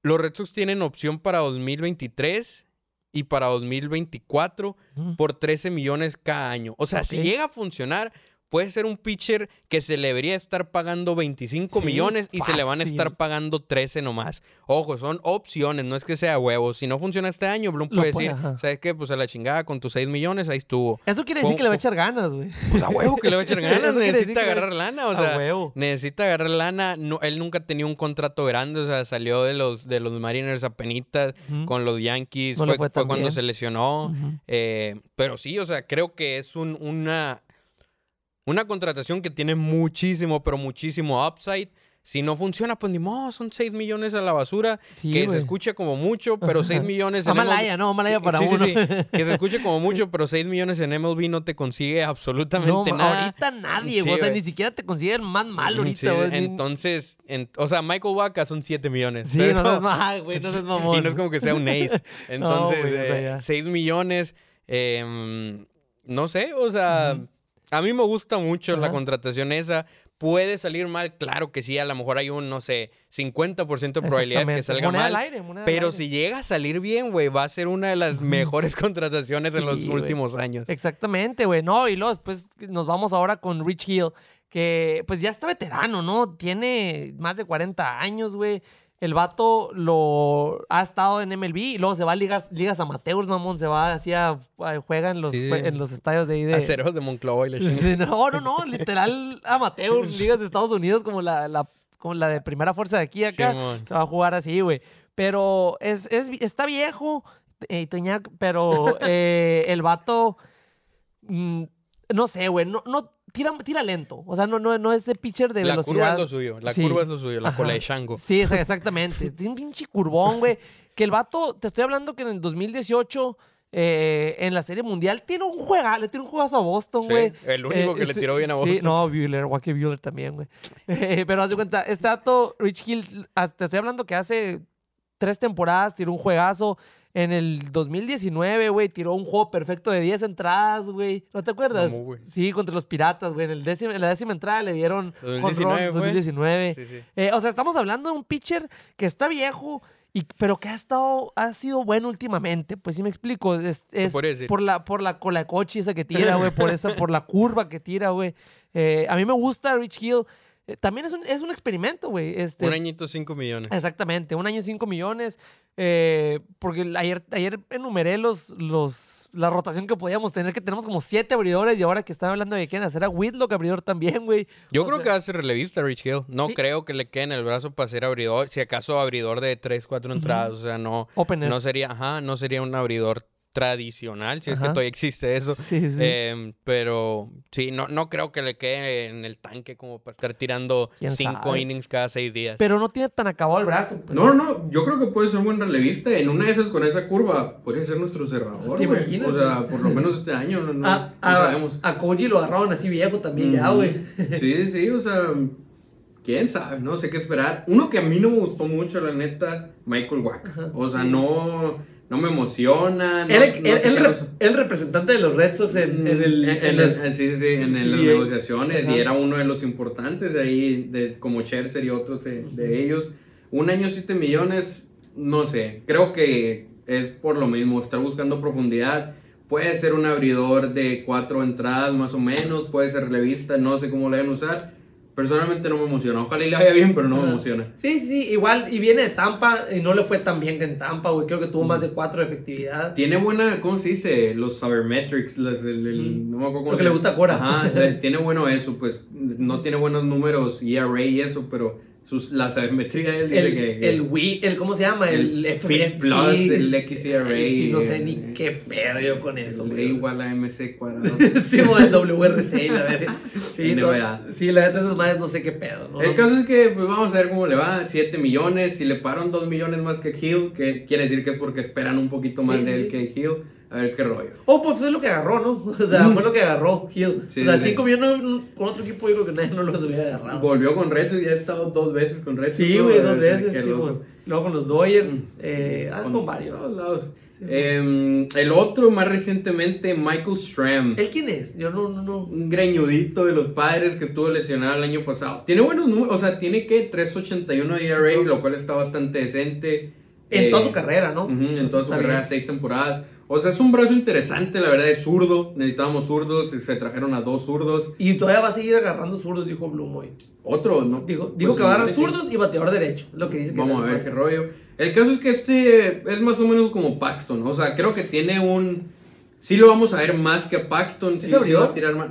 los Red Sox tienen opción para 2023 y para 2024 por 13 millones cada año. O sea, si llega a funcionar, puede ser un pitcher que se le debería estar pagando 25 millones y se le van a estar pagando 13 nomás. Ojo, son opciones, no es que sea huevo. Si no funciona este año, Bloom puede decir, ¿sabes qué? Pues a la chingada con tus 6 millones, ahí estuvo. Eso quiere decir que le va a echar ganas, güey. Pues a huevo que le va a echar ganas, necesita agarrar lana, o sea, necesita agarrar lana. No, él nunca tenía un contrato grande, o sea, salió de los, de los Mariners a penitas con los Yankees, fue, cuando se lesionó. Eh, pero sí, o sea, creo que es un, una una contratación que tiene muchísimo, pero muchísimo upside. Si no funciona, pues ni modo, son 6 millones a la basura. que se escuche como mucho, pero 6 millones en Malaya, no, Malaya para sí, uno. Sí, sí. Que se escuche como mucho, pero 6 millones en MLB no te consigue absolutamente nada. Ahorita nadie, o sea, ni siquiera te consigue el más mal ahorita. entonces, o sea, Michael Waka son 7 millones. Sí, no seas mal, güey, no seas mamón. Y no es como que sea un ace. Entonces, 6 eh, millones, eh, no sé, o sea... A mí me gusta mucho la contratación esa. Puede salir mal, claro que sí, a lo mejor hay un, no sé, 50% de probabilidad de que salga mal. pero si llega a salir bien, güey, va a ser una de las mejores contrataciones en los últimos años. Exactamente, güey. No, y luego después nos vamos ahora con Rich Hill, que pues ya está veterano, ¿no? Tiene más de 40 años, güey. El vato lo ha estado en MLB y luego se va a ligas, ligas amateurs, mamón. Se va así a, juega en los, en los estadios de ahí de. Aceros de Monclova y la No, no, no. Literal amateurs, ligas de Estados Unidos como la, la, como la de primera fuerza de aquí acá. se va a jugar así, güey. Pero es, es, está viejo, pero eh, el vato, mm, no sé, güey, no, no tira, tira lento. O sea, no, no, no es de pitcher de velocidad. La curva es lo suyo, la curva es lo suyo, la cola de Shango. Sí, exactamente. Tiene un pinche curvón, güey. Que el vato, te estoy hablando que en el 2018 eh, en la Serie Mundial tiene un juega, le tiró un juegazo a Boston, güey. el único que le tiró bien a Boston. Sí, no, Bueller, Joaquín Bueller también, güey. pero haz de cuenta, este dato, Rich Hill, ah, te estoy hablando que hace tres temporadas tiró un juegazo. En el 2019, güey, tiró un juego perfecto de 10 entradas, güey. ¿No te acuerdas? sí, contra los Piratas, güey. En, el en la décima entrada le dieron 2019. 2019. Sí, sí. Eh, o sea, estamos hablando de un pitcher que está viejo, y, pero que ha estado, ha sido bueno últimamente, pues sí me explico. Es, por la, por la cola coche esa que tira, güey, por esa, por la curva que tira, güey. Eh, a mí me gusta Rich Hill. Eh, también es un, es un experimento, güey. Este, un añito 5 millones. Exactamente, un año 5 millones. Eh, porque ayer, ayer enumeré los, los, la rotación que podíamos tener, que tenemos como 7 abridores y ahora que están hablando de quién hacer a Whitlock abridor también, güey. Yo creo que va a ser relevista Rich Hill. No creo que le quede en el brazo para ser abridor. Si acaso abridor de 3, 4 entradas. O sea, no, no sería, ajá, no sería un abridor tradicional, si es que todavía existe eso. Sí, sí. Em, pero sí, no, no creo que le quede en el tanque como para estar tirando cinco innings cada seis días. Pero no tiene tan acabado el brazo. Pues. No, no, yo creo que puede ser un buen relevista. En una de esas con esa curva, puede ser nuestro cerrador. ¿Te imaginas? O sea, por lo menos este año, no, a, sabemos. A Koji lo agarraron así viejo también, ya, güey. Sí, sí, o sea, quién sabe, no sé qué esperar. Uno que a mí no me gustó mucho, la neta, Michael Wack. O sea, no no me emociona. No, el, representante de los Red Sox en, el. En, sí, sí, en las negociaciones y era uno de los importantes ahí, de, como Scherzer y otros de, ellos. Un año, 7 millones, no sé. Creo que es por lo mismo. Está buscando profundidad. Puede ser un abridor de cuatro entradas más o menos. Puede ser relevista. No sé cómo lo deben usar Personalmente no me emociona. Ojalá y le vaya bien, pero no me emociona. Sí, sí, igual. Y viene de Tampa y no le fue tan bien que en Tampa, güey. Creo que tuvo más de 4 de efectividad. Tiene buena, ¿cómo se dice? Los sabermetrics. Los, el, no me acuerdo cómo Lo que le gusta a Cora. Ajá, tiene bueno eso. Pues no tiene buenos números ERA y eso, pero sus, la sabermetría él dice el, que, El Wii, el, ¿cómo se llama? El, el Fit Plus, el XERA. Sí, no sé ni qué pedo yo con eso. El igual a MC cuadrado. sí, o el WRC, la verdad. Sí, no, sí, la neta esas madres no sé qué pedo. ¿no? El caso es que, pues vamos a ver cómo le va. 7 millones, si le paran 2 millones más que Hill, que quiere decir que es porque esperan un poquito más de él que Hill. A ver qué rollo. Oh, pues fue lo que agarró, ¿no? O sea, fue lo que agarró Hill. o sea, 5 millones con otro equipo yo creo que nadie no los hubiera agarrado. Volvió con Red y ya ha estado dos veces con Red Sí, güey, dos veces. Sí, Luego con los Dodgers. Eh, ah, con, con varios. Todos lados. eh, el otro, más recientemente, Michael Stram. ¿Él quién es? Yo no, no, no. Un greñudito de los padres que estuvo lesionado el año pasado. Tiene buenos números, o sea, tiene que 3.81 ERA, lo cual está bastante decente. En toda su carrera, ¿no? en toda su carrera, seis temporadas. O sea, es un brazo interesante, la verdad, es zurdo. Necesitábamos zurdos, se trajeron a dos zurdos. Y todavía va a seguir agarrando zurdos, dijo Bloom hoy. Otro, ¿no? Dijo, dijo que va a agarrar zurdos y bateador derecho, lo que dice que Vamos a ver qué rollo. El caso es que este es más o menos como Paxton. O sea, creo que tiene un. Sí lo vamos a ver más que a Paxton. ¿Es sí, va a tirar más.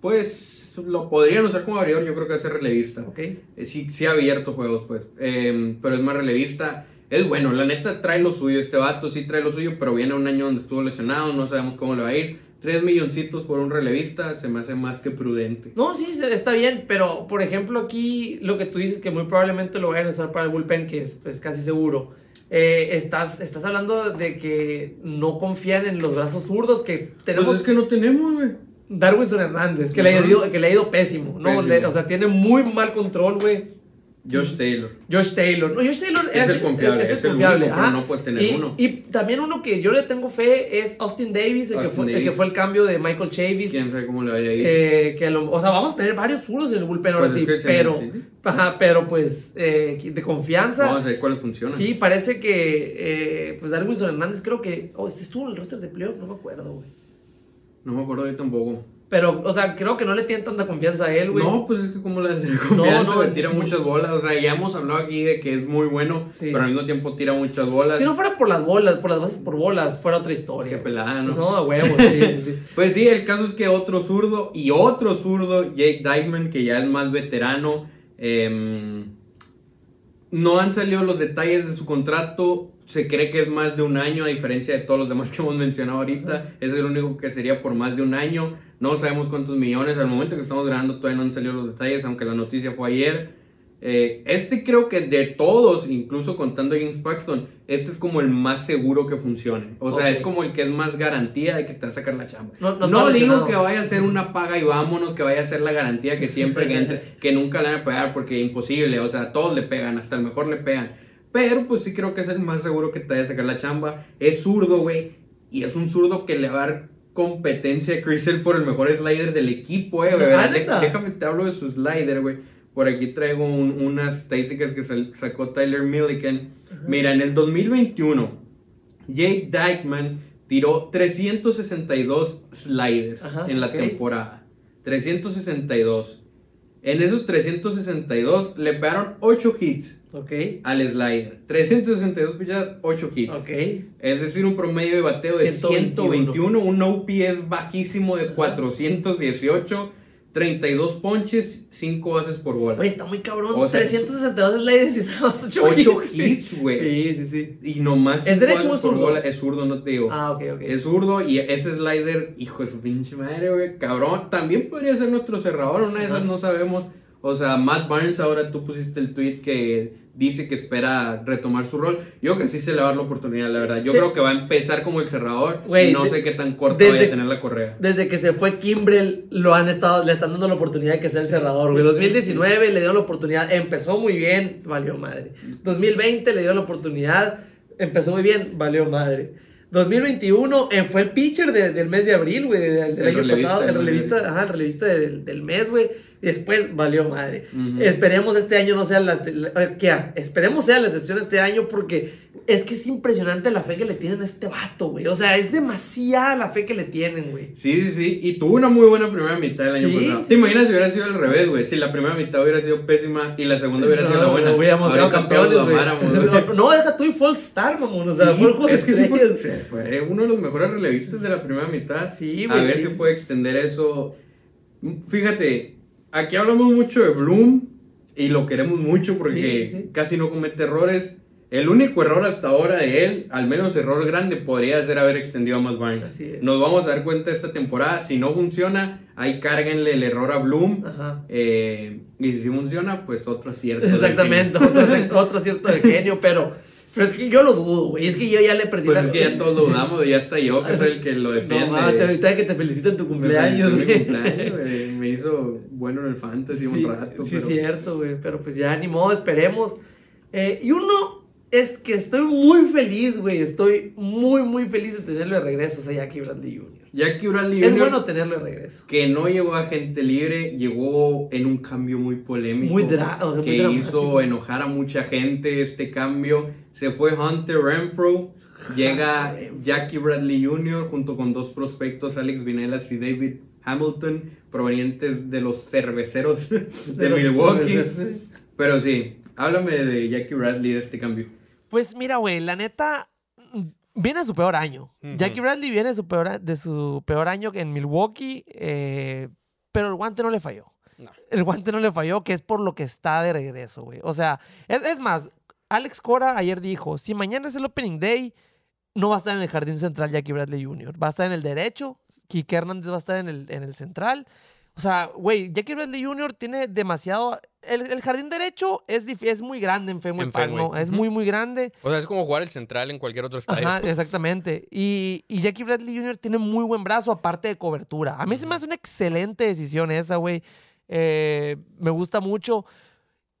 Pues lo podrían usar como abridor, yo creo que va a ser relevista. Ok. Eh, sí, sí ha abierto juegos, pues. Eh, pero es más relevista. Es bueno, la neta trae lo suyo este vato, sí trae lo suyo, pero viene un año donde estuvo lesionado, no sabemos cómo le va a ir. Tres milloncitos por un relevista se me hace más que prudente. No, sí, está bien, pero por ejemplo aquí lo que tú dices que muy probablemente lo vayan a usar para el bullpen, que es, casi seguro. Eh, estás, estás hablando de que no confían en los brazos zurdos que tenemos. Pues es que no tenemos, güey. Darwinson Hernández, que, le ha ido, que le ha ido pésimo, ¿no? o sea, tiene muy mal control, güey. Josh Taylor. Josh Taylor. No, Josh Taylor es, el confiable. Es, el, confiable. pero no puedes tener uno. Y también uno que yo le tengo fe es Austin Davis, el, que, fue, el que fue el cambio de Michael Chavis. Quién sabe cómo le vaya a ir. Eh, que o sea, vamos a tener varios furos en el bullpen ahora pues sí, pero, pero pues eh, de confianza. Vamos a ver cuáles funcionan. Sí, parece que eh, pues Darwinson Hernández creo que oh, estuvo en el roster de playoff, no me acuerdo, güey. No me acuerdo yo tampoco. Pero, o sea, creo que no le tienen tanta confianza a él, güey. No, pues es que como le hace confianza, no, no, tira muchas bolas. O sea, ya hemos hablado aquí de que es muy bueno, pero al mismo tiempo tira muchas bolas. Si no fuera por las bolas, por las bases por bolas, fuera otra historia. Qué pelada, ¿no? No, a huevo, sí, sí. pues sí, el caso es que otro zurdo y otro zurdo, Jake Dykeman, que ya es más veterano, eh, no han salido los detalles de su contrato se cree que es más de un año, a diferencia de todos los demás que hemos mencionado ahorita. Es el único que sería por más de un año. No sabemos cuántos millones. Al momento que estamos grabando todavía no han salido los detalles, aunque la noticia fue ayer. Eh, este creo que de todos, incluso contando a James Paxton, este es como el más seguro que funcione. O sea, es como el que es más garantía de que te va a sacar la chamba. No, digo que vaya a ser una paga y vámonos, que vaya a ser la garantía que siempre que entre, que nunca le van a pegar porque es imposible. O sea, todos le pegan, hasta el mejor le pegan. Pero pues sí creo que es el más seguro que te vaya a sacar la chamba. Es zurdo, güey. Y es un zurdo que le va a dar competencia a Crisel por el mejor slider del equipo, eh, Déjame te hablo de su slider, güey. Por aquí traigo unas estadísticas que sacó Tyler Milliken. Mira, en el 2021, Jake Dykeman tiró 362 sliders en la temporada. 362. En esos 362 le pegaron 8 hits al slider. 362 pichadas, 8 hits. Es decir, un promedio de bateo de 121, un OPS bajísimo de 418 32 ponches, 5 bases por bola. Oye, está muy cabrón. O sea, 362 sliders y nada más 8, 8 hits. güey. Sí, sí, sí. Y nomás ¿Es derecho o es zurdo? Es zurdo, no te digo. Ah, ok, ok. Es zurdo y ese slider, hijo de su pinche madre, güey. Cabrón. También podría ser nuestro cerrador, una de esas no sabemos. O sea, Matt Barnes, ahora tú pusiste el tweet que dice que espera retomar su rol. Yo que sí se le va a dar la oportunidad, la verdad. Yo creo que va a empezar como el cerrador. y no sé qué tan corto vaya a tener la correa. Desde que se fue Kimbrel, lo han estado, le están dando la oportunidad de que sea el cerrador, güey. 2019 le dio la oportunidad, empezó muy bien, valió madre. 2020 le dio la oportunidad, empezó muy bien, valió madre. 2021 eh, fue el pitcher del mes de abril, güey, del, año pasado, el relevista, ajá, el relevista del, del mes, güey después valió madre. Esperemos este año no sea la, ¿qué? Esperemos sea la excepción este año porque es que es impresionante la fe que le tienen a este vato, güey. O sea, es demasiada la fe que le tienen, güey. Sí, sí, sí. Y tuvo una muy buena primera mitad del año pasado. ¿Te imaginas si hubiera sido al revés, güey? Si la primera mitad hubiera sido pésima y la segunda hubiera sido la buena. Hubiéramos sido campeones, güey. No, deja tú y Full Star, mamón. O sea, fue es que sí fue, fue, uno de los mejores relevistas de la primera mitad. Sí, güey. A ver si puede extender eso. Fíjate, aquí hablamos mucho de Bloom y lo queremos mucho porque casi no comete errores. El único error hasta ahora de él, al menos error grande, podría ser haber extendido a más Barnes. Nos vamos a dar cuenta esta temporada. Si no funciona, ahí cárguenle el error a Bloom. Eh, y si sí funciona, pues otro acierto. Exactamente, otro, otro acierto de genio, pero pero es que yo lo dudo, güey. Es que yo ya le perdí pues es que ya todos lo dudamos, ya está yo, que soy el que lo defiende. No, ahorita que te felicito en tu cumpleaños, güey. cumpleaños, Me hizo bueno en el fantasy un rato. Sí, es cierto, güey. Pero pues ya, ni modo, esperemos. Eh, y uno es que estoy muy feliz, güey. Estoy muy, muy feliz de tenerlo de regreso, o sea, Jackie Bradley Jr. Jackie Bradley Jr. Es bueno tenerlo de regreso. Que no llegó a gente libre, llegó en un cambio muy polémico. Muy dramático. Que hizo enojar a mucha gente este cambio. Se fue Hunter Renfro. Llega Jackie Bradley Jr. junto con dos prospectos, Alex Vinelas y David Hamilton, provenientes de los cerveceros de, Milwaukee. Pero sí, háblame de Jackie Bradley de este cambio. Pues mira, güey, la neta, viene su peor año. Jackie Bradley viene de su peor, de su peor año en Milwaukee, eh, pero el guante no le falló. El guante no le falló, que es por lo que está de regreso, güey. O sea, es, más, Alex Cora ayer dijo, si mañana es el Opening Day, no va a estar en el jardín central Jackie Bradley Jr. Va a estar en el derecho, Kike Hernández va a estar en el, en el central. O sea, güey, Jackie Bradley Jr. tiene demasiado el, jardín derecho es, es muy grande en Fenway, Park, ¿no? Es muy, muy grande. O sea, es como jugar el central en cualquier otro estadio. Ajá, exactamente. Y, y, Jackie Bradley Jr. tiene muy buen brazo, aparte de cobertura. A mí se me hace una excelente decisión esa, güey. Eh, me gusta mucho.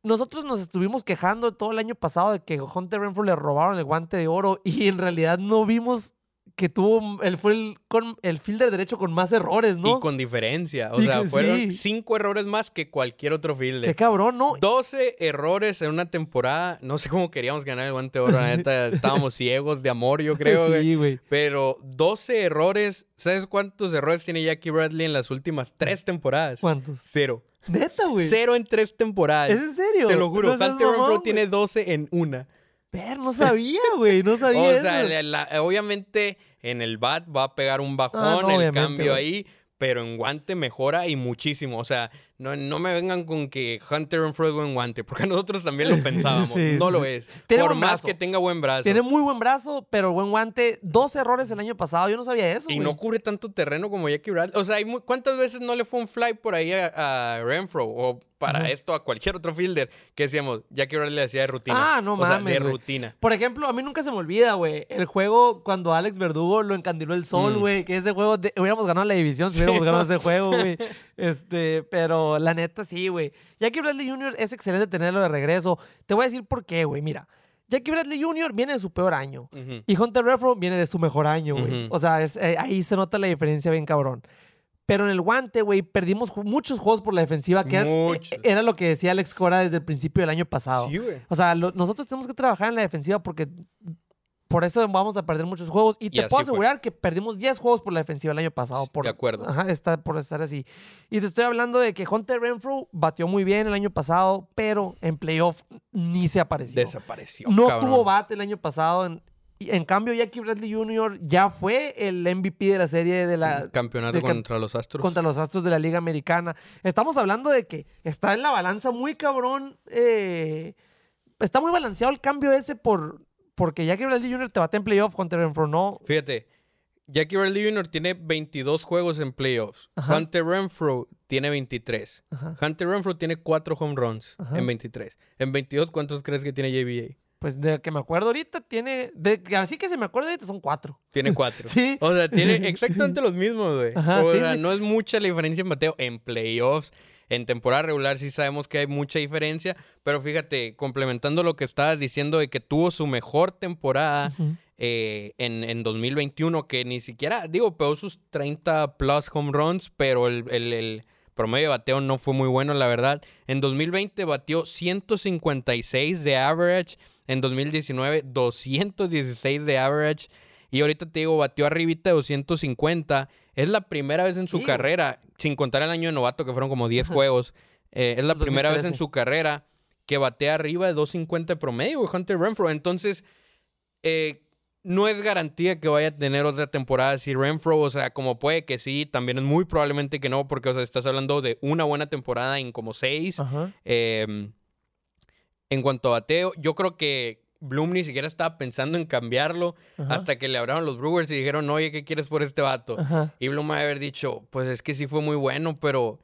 Nosotros nos estuvimos quejando todo el año pasado de que Hunter Renfrew le robaron el guante de oro y en realidad no vimos que tuvo, él fue el, con, el fielder derecho con más errores, ¿no? Y con diferencia. O sea, fueron cinco errores más que cualquier otro fielder. Qué cabrón, ¿no? 12 errores en una temporada. No sé cómo queríamos ganar el guante de oro, la neta. Estábamos ciegos de amor, yo creo. Sí, güey. Pero 12 errores. ¿Sabes cuántos errores tiene Jackie Bradley en las últimas tres temporadas? ¿Cuántos? Cero. Neta, güey. Cero en tres temporadas. ¿Es en serio? Te lo juro. No tiene 12 en una. Pero no sabía, güey. No sabía. o sea, obviamente en el bat va a pegar un bajón, ah, el cambio ahí, pero en guante mejora y muchísimo. O sea, no, no me vengan con que Hunter Renfro es buen guante, porque nosotros también lo pensábamos. no lo es. Por más que tenga buen brazo. Tiene muy buen brazo, pero buen guante. Dos errores el año pasado, yo no sabía eso. Y no cubre tanto terreno como Jackie Bradley. O sea, ¿cuántas veces no le fue un fly por ahí a, Renfro? O para esto a cualquier otro fielder que decíamos, Jackie Bradley le hacía de rutina. Ah, no mames. de rutina. Por ejemplo, a mí nunca se me olvida, güey, el juego cuando Alex Verdugo lo encandiló el sol, mm. güey, que ese juego, hubiéramos ganado la división si hubiéramos ganado ese juego, güey. Este, pero la neta sí, güey. Jackie Bradley Jr. es excelente tenerlo de regreso. Te voy a decir por qué, güey. Mira, Jackie Bradley Jr. viene de su peor año. Y Hunter Renfro viene de su mejor año, güey. O sea, eh, ahí se nota la diferencia bien cabrón. Pero en el guante, güey, perdimos muchos juegos por la defensiva, que era, lo que decía Alex Cora desde el principio del año pasado. Sí, o sea, nosotros tenemos que trabajar en la defensiva porque por eso vamos a perder muchos juegos. Y te puedo asegurar que perdimos 10 juegos por la defensiva el año pasado. Por, de acuerdo. Ajá, está, por estar así. Y te estoy hablando de que Hunter Renfro batió muy bien el año pasado, pero en playoff ni se apareció. Desapareció. No tuvo bate el año pasado. En, en cambio, Jackie Bradley Jr. ya fue el MVP de la serie de la... Campeonato contra los Astros. Contra los Astros de la Liga Americana. Estamos hablando de que está en la balanza muy cabrón. Eh, está muy balanceado el cambio ese por porque Jackie Bradley Jr. te bate en playoff contra Renfro, no. Fíjate, Jackie Bradley Jr. tiene 22 juegos en playoffs. Hunter Renfro tiene 23. Hunter Renfro tiene 4 home runs en 23. En 22, ¿cuántos crees que tiene JBA? Pues de que me acuerdo ahorita tiene. De, así que se me acuerda ahorita son 4. Tiene 4. sí. O sea, tiene exactamente los mismos, güey. O sea, no es mucha la diferencia en bateo en playoffs. En temporada regular sí sabemos que hay mucha diferencia, pero fíjate, complementando lo que estabas diciendo de que tuvo su mejor temporada eh, en, 2021, que ni siquiera, digo, pegó sus 30 plus home runs, pero el, promedio de bateo no fue muy bueno, la verdad. En 2020 batió 156 de average, en 2019 216 de average. Y ahorita te digo, batió arribita de 250. Es la primera vez en su carrera, sin contar el año de novato, que fueron como 10 juegos. Eh, es la primera vez en su carrera que batea arriba de 250 promedio, Hunter Renfro. Entonces, eh, no es garantía que vaya a tener otra temporada así Renfro. O sea, como puede que sí, también es muy probablemente que no, porque, o sea, estás hablando de una buena temporada en como 6. Em, en cuanto a bateo, yo creo que Bloom ni siquiera estaba pensando en cambiarlo hasta que le hablaron los Brewers y dijeron, oye, ¿qué quieres por este vato? Y Bloom a haber dicho, pues es que sí fue muy bueno, pero,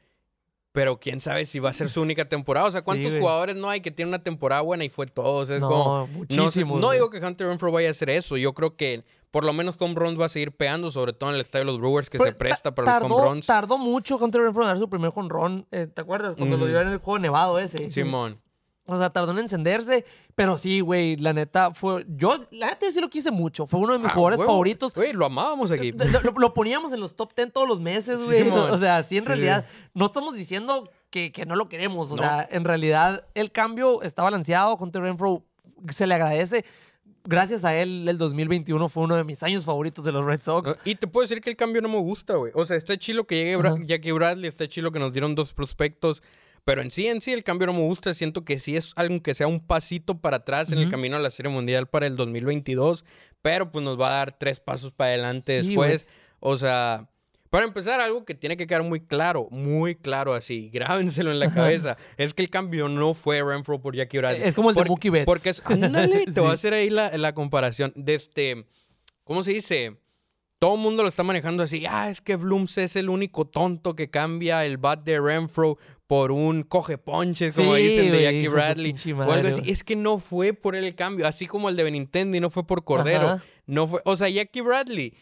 pero quién sabe si va a ser su única temporada. O sea, ¿cuántos jugadores no hay que tienen una temporada buena y fue todo? es no, como, muchísimos. No, digo que Hunter Renfro vaya a hacer eso. Yo creo que por lo menos home runs va a seguir peando, sobre todo en el estadio de los Brewers que se presta para los home runs. Tardó mucho Hunter Renfro en dar su primer home run. Eh, ¿Te acuerdas? Cuando lo dio en el juego nevado ese. Simón. O sea, tardó en encenderse. Pero sí, güey, la neta fue. Yo, la neta, yo sí lo quise mucho. Fue uno de mis ah, jugadores favoritos. Güey, lo amábamos aquí. Lo, poníamos en los top 10 todos los meses, güey. o sea, sí, en realidad. No estamos diciendo que, que, no lo queremos. O sea, en realidad, el cambio está balanceado. Hunter Renfro se le agradece. Gracias a él, el 2021 fue uno de mis años favoritos de los Red Sox. Y te puedo decir que el cambio no me gusta, güey. O sea, está chilo que llegue Jackie Bradley, está chilo que nos dieron dos prospectos. Pero en sí, en sí, el cambio no me gusta. Siento que sí es algo que sea un pasito para atrás en el camino a la Serie Mundial para el 2022. Pero pues nos va a dar tres pasos para adelante después. O sea, para empezar, algo que tiene que quedar muy claro, muy claro así, grábenselo en la cabeza, es que el cambio no fue Renfro por Jackie Bradley. Es como el de Mookie Betts. Porque es, ándale, te voy a hacer ahí la, la comparación. De este, ¿cómo se dice? Todo el mundo lo está manejando así. Ah, es que Blooms es el único tonto que cambia el bat de Renfro por un coge ponches, como dicen de Jackie Bradley. O algo así. Es que no fue por el cambio, así como el de Benintendi no fue por Cordero. No fue, o sea, Jackie Bradley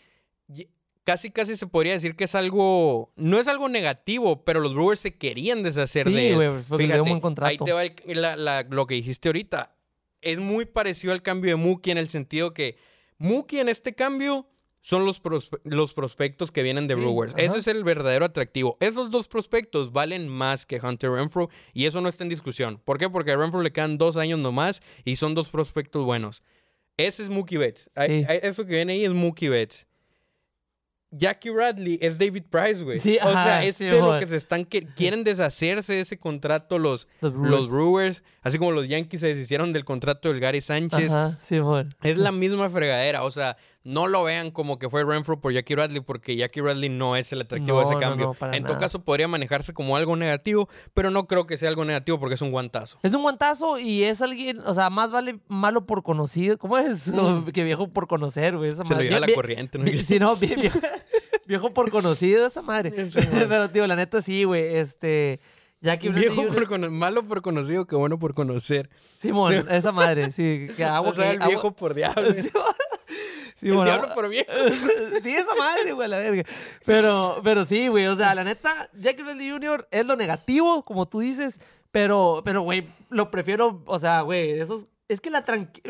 casi casi se podría decir que es algo no es algo negativo, pero los Brewers se querían deshacer de él. Fíjate, un contrato. ahí te va lo que dijiste ahorita. Es muy parecido al cambio de Mookie en el sentido que Mookie en este cambio son los, los prospectos que vienen de Brewers. Ese es el verdadero atractivo. Esos dos prospectos valen más que Hunter Renfro y eso no está en discusión. ¿Por qué? Porque a Renfro le quedan dos años nomás y son dos prospectos buenos. Ese es Mookie Betts. Eso que viene ahí es Mookie Betts. Jackie Bradley es David Price, güey. Sí, o sea, es de lo que se están quieren deshacerse de ese contrato los Brewers. los Brewers, así como los Yankees se deshicieron del contrato del Gary Sánchez. Ajá, sí, Es la misma fregadera, o sea, no lo vean como que fue Renfro por Jackie Bradley, porque Jackie Bradley no es el atractivo de ese cambio. en todo caso, podría manejarse como algo negativo, pero no creo que sea algo negativo porque es un guantazo. Es un guantazo y es alguien, o sea, más vale malo por conocido. ¿Cómo es? Mm. que viejo por conocer, güey. Se lo la corriente, ¿no? Sí, no, viejo, por conocido, esa madre. pero, tío, la neta sí, güey. Este. Jackie Viejo por malo por conocido que bueno por conocer. Simón, esa madre, sí. Que o sea, el viejo por diablo. Sí, el diablo por viejo. sí, esa madre, güey, la verga. Pero, pero sí, güey, o sea, la neta, Jackie Bradley Jr. es lo negativo, como tú dices, pero, pero, güey, lo prefiero, o sea, güey, esos es que la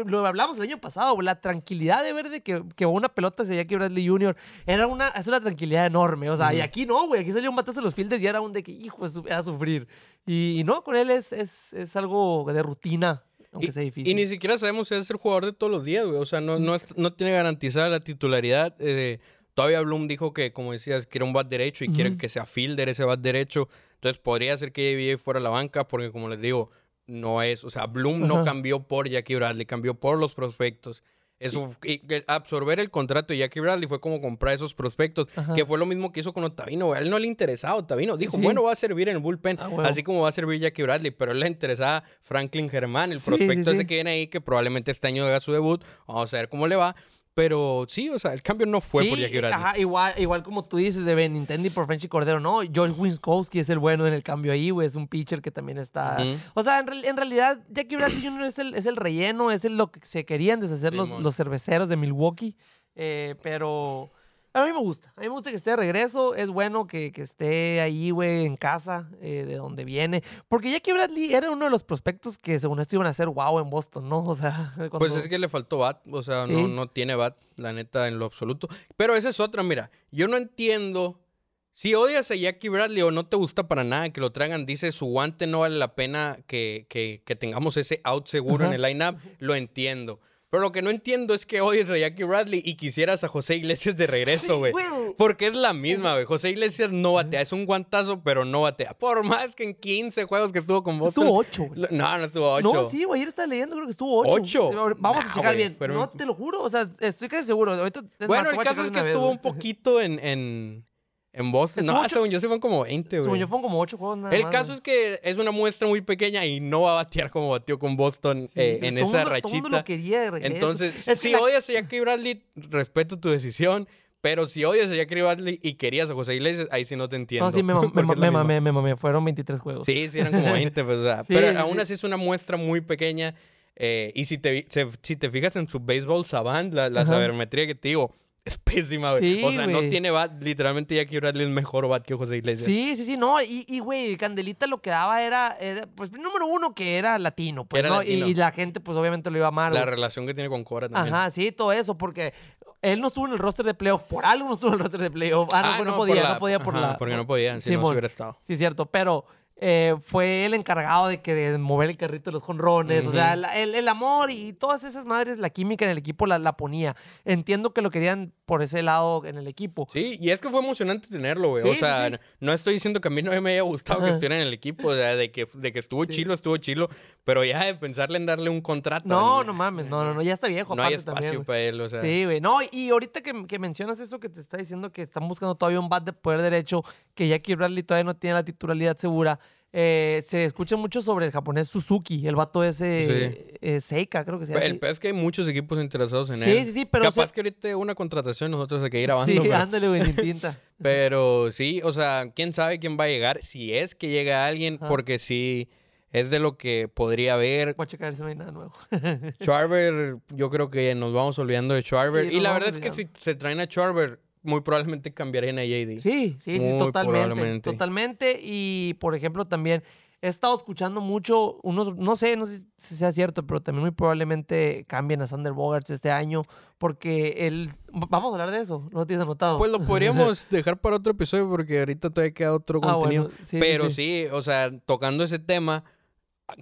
lo hablamos el año pasado, la tranquilidad de ver de que, que una pelota se Jackie Bradley Jr. era una, es una tranquilidad enorme. O sea, y aquí no, güey. Aquí salió un batazo de los fielders y era un de que, hijo, es a sufrir. Y, no, con él es, es, es, algo de rutina. Aunque sea difícil. Y ni siquiera sabemos si es el jugador de todos los días, güey. O sea, no, no, no tiene garantizada la titularidad. Eh, todavía Bloom dijo que, como decías, quiere un bat derecho y quiere que sea fielder ese bat derecho. Entonces podría ser que JBJ fuera a la banca, porque como les digo, no es, o sea, Bloom no cambió por Jackie Bradley, cambió por los prospectos. Eso, absorber el contrato de Jackie Bradley fue como comprar esos prospectos, que fue lo mismo que hizo con Otavino. A él no le interesaba Otavino. Dijo, bueno, va a servir en el bullpen, ah, así como va a servir Jackie Bradley, pero él le interesaba Franklin Germán, el prospecto ese que viene ahí, que probablemente este año haga su debut. Vamos a ver cómo le va. Pero sí, o sea, el cambio no fue por Jackie Bradley. Ajá, igual, igual como tú dices de Benintendi por Frenchy Cordero, no. George Winkowski es el bueno en el cambio ahí, güey. Es un pitcher que también está. O sea, en, realidad, Jackie Bradley Jr. es el, es el relleno, es lo que se querían deshacer los, los cerveceros de Milwaukee. Eh, pero. A mí me gusta. A mí me gusta que esté de regreso. Es bueno que, que esté ahí, güey, en casa, eh, de donde viene. Porque Jackie Bradley era uno de los prospectos que, según esto, iban a ser wow en Boston, ¿no? O sea, Pues es que le faltó bat. O sea, no, no tiene bat, la neta, en lo absoluto. Pero esa es otra, mira. Yo no entiendo. Si odias a Jackie Bradley o no te gusta para nada que lo traigan, dice su guante no vale la pena que, que, que tengamos ese out seguro en el lineup, lo entiendo. Pero lo que no entiendo es que odies a Jackie Bradley y quisieras a José Iglesias de regreso, güey. Porque es la misma, güey. José Iglesias no batea. Es un guantazo, pero no batea. Por más que en 15 juegos que estuvo con Boston. Estuvo 8, güey. No, no estuvo 8. No, sí, güey. Ayer estaba leyendo, creo que estuvo 8. 8. Vamos a checar bien. No, te lo juro. O sea, estoy casi seguro. Ahorita, bueno, el caso es que estuvo un poquito en, en en Boston. No, según yo se fueron como 20, güey. Según yo fueron como 8 juegos nada El caso es que es una muestra muy pequeña y no va a batear como batió con Boston eh, en esa rachita. Todo lo quería de Entonces, si odias a Jackie Bradley, respeto tu decisión. Pero si odias a Jackie Bradley y querías a José Iglesias, ahí sí no te entiendo. No, sí, me, mamé, me mamé, Fueron 23 juegos. Sí, sí, eran como 20. Pues, o sea, pero aún así es una muestra muy pequeña. Eh, y si te, si te fijas en su baseball savant, la, la sabermetría que te digo, es pésima, güey. o sea, no tiene bat. Literalmente Jackie Bradley es mejor bat que José Iglesias. Sí, sí, sí. No, y, güey, Candelita lo que daba era, era, pues, número uno, que era latino. Pues, ¿no? Y, la gente, pues, obviamente lo iba a amar. La relación que tiene con Cora también. Ajá, sí, todo eso, porque él no estuvo en el roster de playoff. Por algo no estuvo en el roster de playoff. Ah, no, ah, no, podía, no podía por la... Porque no podían, si no se hubiera estado. Sí, cierto. Pero eh, fue el encargado de que de mover el carrito de los jonrones, o sea, el, amor y todas esas madres, la química en el equipo la, la, ponía. Entiendo que lo querían por ese lado en el equipo. Sí, y es que fue emocionante tenerlo, güey. o sea, no estoy diciendo que a mí no me haya gustado que estuviera en el equipo, o sea, de que, de que estuvo chilo, estuvo chilo, pero ya de pensarle en darle un contrato. No, no mames, no, no, no, ya está viejo. No hay espacio para él, o sea. Sí, güey, no, y ahorita que, que mencionas eso que te está diciendo que están buscando todavía un bat de poder derecho, que Jackie Bradley todavía no tiene la titularidad segura. Eh, se escucha mucho sobre el japonés Suzuki, el vato ese eh, Seika, creo que se llama. El es que hay muchos equipos interesados en él. Sí, sí, sí, pero. Capaz que ahorita una contratación nosotros hay que ir avanzando. Sí, ándale, güey, tinta. pero sí, o sea, quién sabe quién va a llegar, si es que llega alguien, porque sí es de lo que podría haber. Voy a checar si no hay nada nuevo. Schwarber, yo creo que nos vamos olvidando de Schwarber. y la verdad es que si se traen a Schwarber, muy probablemente cambiarían a JD. Sí, sí, sí, totalmente. Totalmente. Y, por ejemplo, también he estado escuchando mucho, unos, no sé, no sé si sea cierto, pero también muy probablemente cambien a Sander Bogarts este año, porque él, vamos a hablar de eso, ¿no lo tienes anotado? Pues lo podríamos dejar para otro episodio, porque ahorita todavía queda otro ah, contenido. pero sí, o sea, tocando ese tema,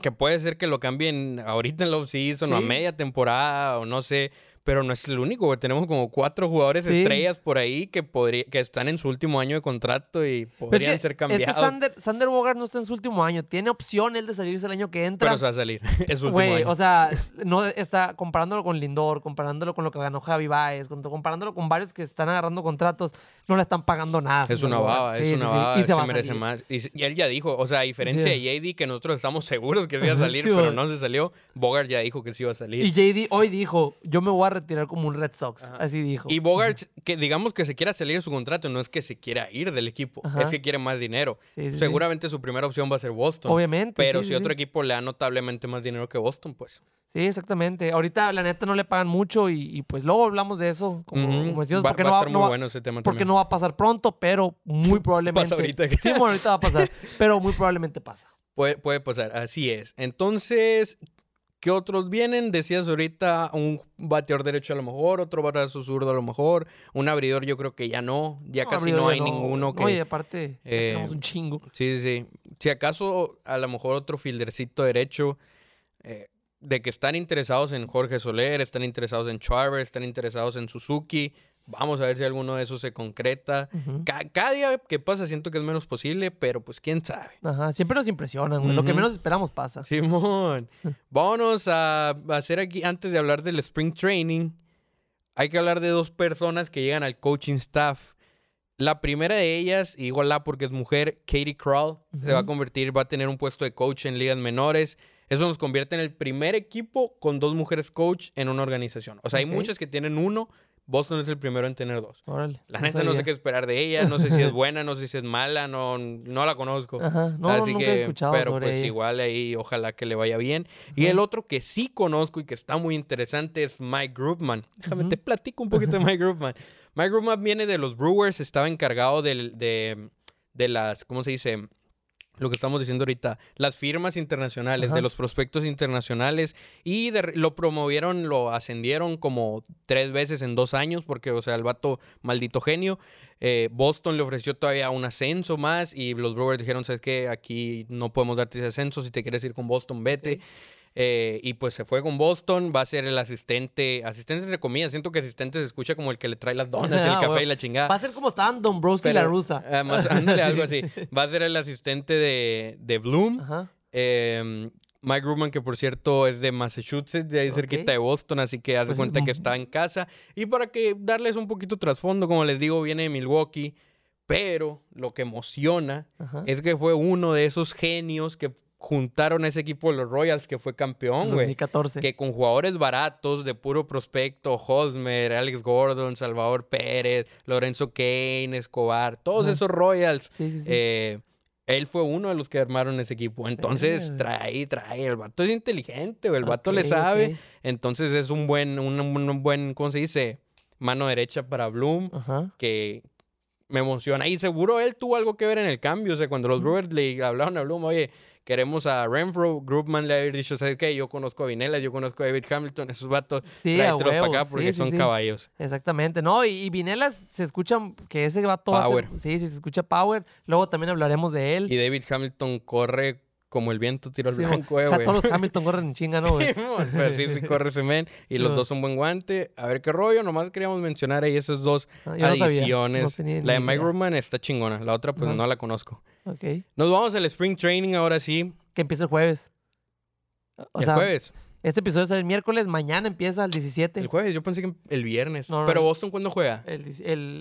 que puede ser que lo cambien ahorita en la off-season o a media temporada, o no sé, pero no es el único, Tenemos como cuatro jugadores estrellas por ahí que, podría, que están en su último año de contrato y podrían ser cambiados. Es que Sander, Sander, Bogart no está en su último año. Tiene opción él de salirse el año que entra. Pero se va a salir. es su último año. O sea, no está comparándolo con Lindor, comparándolo con lo que ganó Javi Baez, comparándolo con varios que están agarrando contratos, no le están pagando nada. Es una baba, es una baba. Y se, merece más. Y, él ya dijo, o sea, a diferencia de JD, que nosotros estamos seguros que iba a salir, pero no se salió, Bogart ya dijo que sí iba a salir. Y JD hoy dijo, yo me voy a retirar como un Red Sox. Así dijo. Y Bogart, que digamos que se quiera salir de su contrato, no es que se quiera ir del equipo, es que quiere más dinero. Seguramente su primera opción va a ser Boston. Obviamente. Pero si otro equipo le da notablemente más dinero que Boston, pues. Sí, exactamente. Ahorita la neta no le pagan mucho y, pues luego hablamos de eso, como, decíamos, porque, no, va, porque no va a pasar pronto, pero muy probablemente. Pasa ahorita. Sí, bueno, ahorita va a pasar, pero muy probablemente pasa. Puede, puede pasar, así es. Entonces, ¿Qué otros vienen? Decías ahorita un bateador derecho a lo mejor, otro brazo zurdo a lo mejor, un abridor yo creo que ya no, ya casi no hay ninguno que... Oye, aparte, eh, tenemos un chingo. Sí, sí, sí. Si acaso a lo mejor otro fildercito derecho, eh, de que están interesados en Jorge Soler, están interesados en Charver, están interesados en Suzuki, Vamos a ver si alguno de esos se concreta. cada día que pasa siento que es menos posible, pero pues quién sabe. Ajá, siempre nos impresionan, Lo que menos esperamos pasa. Simón. Vámonos a hacer aquí, antes de hablar del Spring Training, hay que hablar de dos personas que llegan al coaching staff. La primera de ellas, igual la porque es mujer, Katie Crawl, se va a convertir, va a tener un puesto de coach en ligas menores. Eso nos convierte en el primer equipo con dos mujeres coach en una organización. O sea, hay muchas que tienen uno Boston es el primero en tener dos. la gente no sé qué esperar de ella, no sé si es buena, no sé si es mala, no, no la conozco. No, Así que, he escuchado pero pues igual ahí ojalá que le vaya bien. Y el otro que sí conozco y que está muy interesante es Mike Groupman. Déjame te platico un poquito de Mike Groupman. Mike Groupman viene de los Brewers, estaba encargado de, de, de las, ¿cómo se dice? Lo que estamos diciendo ahorita, las firmas internacionales, de los prospectos internacionales, y lo promovieron, lo ascendieron como tres veces en dos años, porque, o sea, el vato maldito genio. Eh, Boston le ofreció todavía un ascenso más, y los Brewers dijeron, ¿sabes qué? Aquí no podemos darte ese ascenso, si te quieres ir con Boston, vete. Eh, y pues se fue con Boston, va a ser el asistente, asistente entre comillas, siento que asistente se escucha como el que le trae las donas, el café y la chingada. Va a ser como estaban Dombrowski y la rusa. Además, ándale, algo así. Va a ser el asistente de, de Bloom. Em, Mike Rubman, que por cierto es de Massachusetts, de ahí cerquita de Boston, así que haz pues cuenta que está en casa. Y para que darles un poquito trasfondo, como les digo, viene de Milwaukee. Pero lo que emociona es que fue uno de esos genios que juntaron a ese equipo de los Royals que fue campeón, güey. 2014. Que con jugadores baratos de puro prospecto, Hosmer, Alex Gordon, Salvador Pérez, Lorenzo Kane, Escobar, todos esos Royals. Eh, él fue uno de los que armaron ese equipo. Entonces, trae, trae. El vato es inteligente, el vato le sabe. Entonces, es un buen, un, buen, ¿cómo se dice? Mano derecha para Bloom, que me emociona. Y seguro él tuvo algo que ver en el cambio. O sea, cuando los Brewers le hablaron a Bloom, oye, queremos a Renfro, Groupman le ha dicho, ¿sabes qué? Yo conozco a Vinela, yo conozco a David Hamilton, esos vatos, sí, para acá porque son caballos. Exactamente, no, y, Vinelas se escucha que ese vato power. sí, sí, se escucha power. Luego también hablaremos de él. Y David Hamilton corre como el viento tiro al blanco, eh, güey. Todos los Hamilton corren en chinga, ¿no, güey? sí, pero sí, sí corre ese men. Y los dos son buen guante. A ver qué rollo. Nomás queríamos mencionar ahí esas dos ah, adiciones. la de Mike Roman está chingona. La otra, pues, no la conozco. Ok. Nos vamos al Spring Training ahora sí. Que empieza el jueves. ¿El jueves? Este episodio sale el miércoles, mañana empieza el 17. El jueves, yo pensé que el viernes. pero Boston, ¿cuándo juega? El,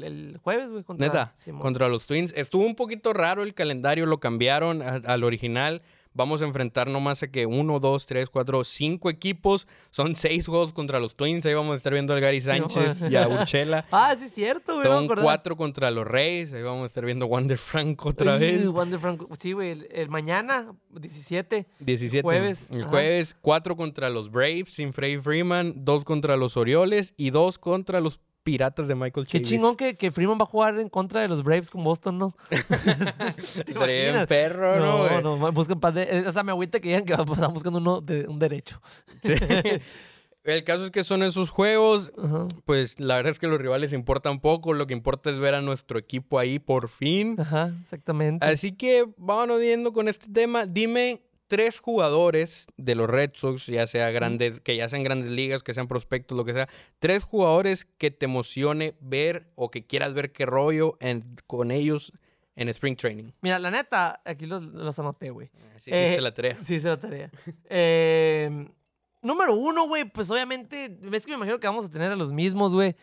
el, jueves, güey. Contra, Neta, contra los Twins. Estuvo un poquito raro el calendario, lo cambiaron al original. Vamos a enfrentar nomás a que uno, dos, tres, cuatro, cinco equipos. Son seis juegos contra los Twins. Ahí vamos a estar viendo al Gary Sánchez y a Urchela. ah, sí, es cierto, güey. Son cuatro contra los Reyes. Ahí vamos a estar viendo a Wander Franco otra vez. Wander Franco. Sí, güey. El, mañana, 17. 17. Jueves. El jueves, cuatro contra los Braves sin Frey Freeman. Dos contra los Orioles y dos contra los piratas de Michael Qué chingón que, que, Freeman va a jugar en contra de los Braves con Boston, ¿no? Estaría perro, ¿no? No, no, buscan de, eh, O sea, me agüita que digan que están buscando uno de, un derecho. El caso es que son esos juegos, pues la verdad es que los rivales importan poco, lo que importa es ver a nuestro equipo ahí por fin. Ajá, exactamente. Así que vámonos viendo con este tema. Dime tres jugadores de los Red Sox, ya sea grandes, que ya sean grandes ligas, que sean prospectos, lo que sea, tres jugadores que te emocione ver o que quieras ver qué rollo con ellos en Spring Training. Mira, la neta, aquí los, anoté, güey. Sí, hiciste eh, la tarea. Sí, hice la tarea. eh, número uno, güey, pues obviamente, ves que me imagino que vamos a tener a los mismos, güey.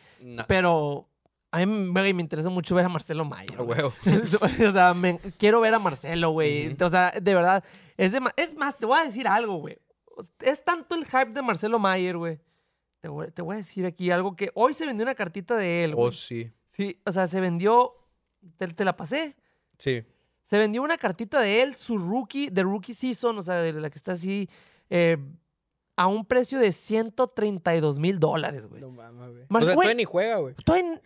Pero a mí me, interesa mucho ver a Marcelo Mayer. o sea, quiero ver a Marcelo, güey. O sea, de verdad. Es, es más, te voy a decir algo, güey. Es tanto el hype de Marcelo Mayer, güey. Te voy, a decir aquí algo que hoy se vendió una cartita de él. Oh, sí. Sí, o sea, se vendió. Te, la pasé. Sí. Se vendió una cartita de él, su rookie, de rookie season, o sea, de la que está así. Eh, a un precio de 132 mil dólares, güey. No mames, güey. o sea, todavía ni juega, güey.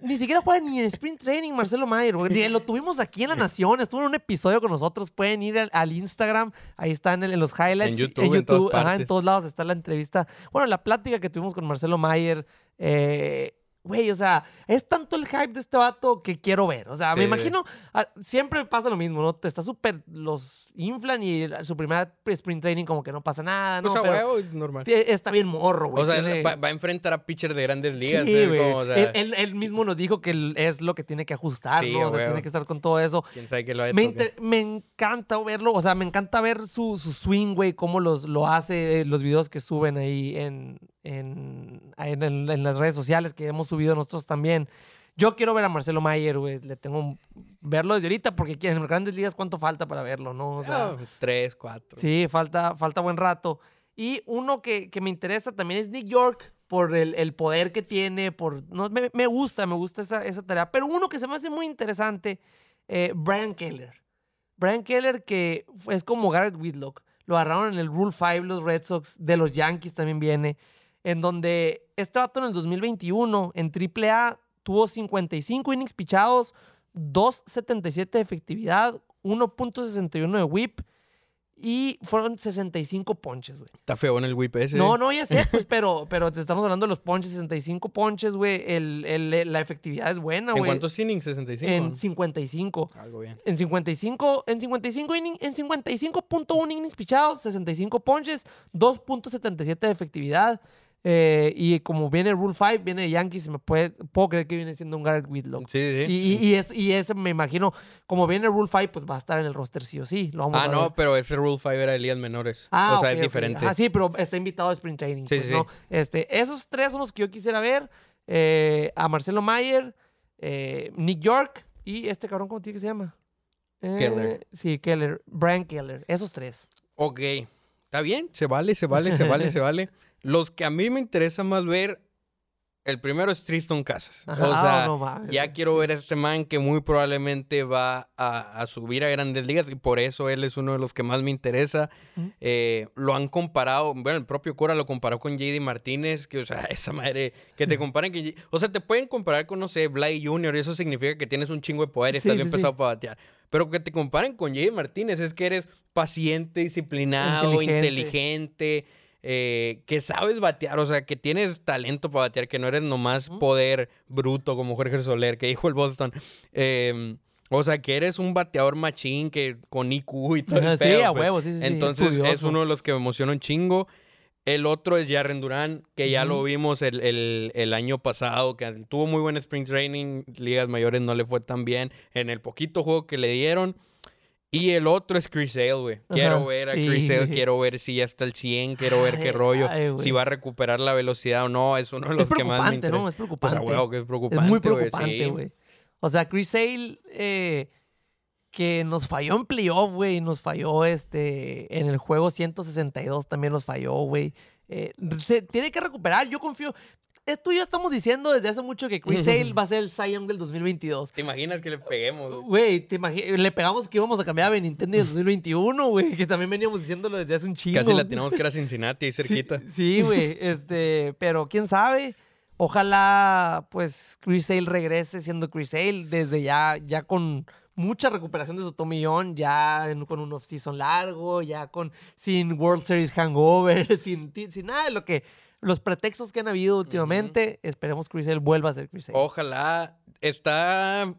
Ni siquiera juega ni en Sprint Training, Marcelo Mayer, güey. Lo tuvimos aquí en La Nación, estuvo en un episodio con nosotros. Pueden ir al, Instagram, ahí están en, los highlights. En YouTube, en, todas Ajá, en todos lados está la entrevista. Bueno, la plática que tuvimos con Marcelo Mayer. Eh, güey, o sea, es tanto el hype de este vato que quiero ver. O sea, me imagino, siempre pasa lo mismo, ¿no? Te está súper, los inflan y su primer sprint training como que no pasa nada, ¿no? O sea, Pero normal. Está bien morro, güey. O sea, va, a enfrentar a pitcher de grandes ligas. Sí, güey. él, mismo nos dijo que es lo que tiene que ajustar, ¿no? O sea, tiene que estar con todo eso. ¿Quién sabe que lo ha me, me encanta verlo, o sea, me encanta ver su, su swing, güey, cómo los, lo hace, los videos que suben ahí en, en, en, las redes sociales que hemos subido nosotros también. Yo quiero ver a Marcelo Mayer, güey. Le tengo verlo desde ahorita porque en los grandes ligas cuánto falta para verlo, ¿no? O sea, tres, cuatro. Sí, falta, falta buen rato. Y uno que, que me interesa también es Nick York por el, el poder que tiene, por... No, me, me, gusta, me gusta esa, esa, tarea. Pero uno que se me hace muy interesante, eh, Brian Keller. Brian Keller que es como Garrett Whitlock. Lo agarraron en el Rule 5 los Red Sox, de los Yankees también viene en donde este vato en el 2021 en AAA tuvo 55 innings pichados, 2.77 de efectividad, 1.61 de whip y fueron 65 ponches, güey. Está feo en el whip ese. No, no, ya sé, pues, pero, pero te estamos hablando de los ponches, 65 ponches, güey. El, el, la efectividad es buena, güey. ¿En cuántos innings? 65. En 55. Algo bien. En 55, en 55 innings, en 55.1 innings pichados, 65 ponches, 2.77 de efectividad. Eh, y como viene Rule 5, viene de Yankees, me puede, puedo creer que viene siendo un Garrett Whitlock. Sí, sí. Y, y, es, y ese me imagino, como viene Rule 5, pues va a estar en el roster sí o sí. Lo vamos ah, no, pero ese Rule 5 era de ligas menores. Ah, o sea, es diferente. Ah, sí, pero está invitado a Spring Training. Sí, pues, sí. ¿no? Este, esos tres son los que yo quisiera ver. Eh, a Marcelo Mayer, eh, Nick York y este cabrón, ¿cómo tiene que se llama? Keller. Sí, Keller. Brian Keller. Esos tres. Ok. Está bien, se vale, se vale, se vale, se vale. Los que a mí me interesa más ver, el primero es Tristan Casas. o sea, ya quiero ver a este man que muy probablemente va a, subir a grandes ligas y por eso él es uno de los que más me interesa. Eh, lo han comparado, bueno, el propio Cora lo comparó con JD Martínez, que, o sea, esa madre, que te comparen que, o sea, te pueden comparar con, no sé, Bly Jr. y eso significa que tienes un chingo de poder y estás bien pesado para batear. Pero que te comparen con JD Martínez es que eres paciente, disciplinado, inteligente eh, que sabes batear, o sea, que tienes talento para batear, que no eres nomás poder bruto como Jorge Soler, que dijo el Boston. Em, o sea, que eres un bateador machín que con IQ y todo eso. Sí, a huevo, sí, sí. Entonces es, uno de los que me emociona un chingo. El otro es Jaren Durán, que ya lo vimos el, el, año pasado, que tuvo muy buen spring training, ligas mayores no le fue tan bien. En el poquito juego que le dieron, y el otro es Chris Sale, güey. Quiero ver a Chris Sale, quiero ver si ya está el 100, quiero ver qué rollo, si va a recuperar la velocidad o no. Es uno de los que más me interesa. ¿no? Es preocupante. O sea, que es preocupante, Es muy preocupante, güey. O sea, Chris Sale, eh, que nos falló en playoff, güey. Nos falló este, en el juego 162 también nos falló, güey. Eh, se tiene que recuperar. Yo confío tú y yo estamos diciendo desde hace mucho que Chris Sale va a ser el Cy del 2022. ¿Te imaginas que le peguemos? Güey, le pegamos que íbamos a cambiar a Nintendo en 2021, güey, que también veníamos diciéndolo desde hace un chingo. Casi la tenemos que era Cincinnati ahí cerquita. Sí, güey, este, pero quién sabe. Ojalá, pues, Chris Sale regrese siendo Chris Sale desde ya, ya con mucha recuperación de su tomillón, ya con un off-season largo, ya con sin World Series hangover, sin, sin nada de lo que los pretextos que han habido últimamente, esperemos que Chris vuelva a ser Chris Ojalá. Está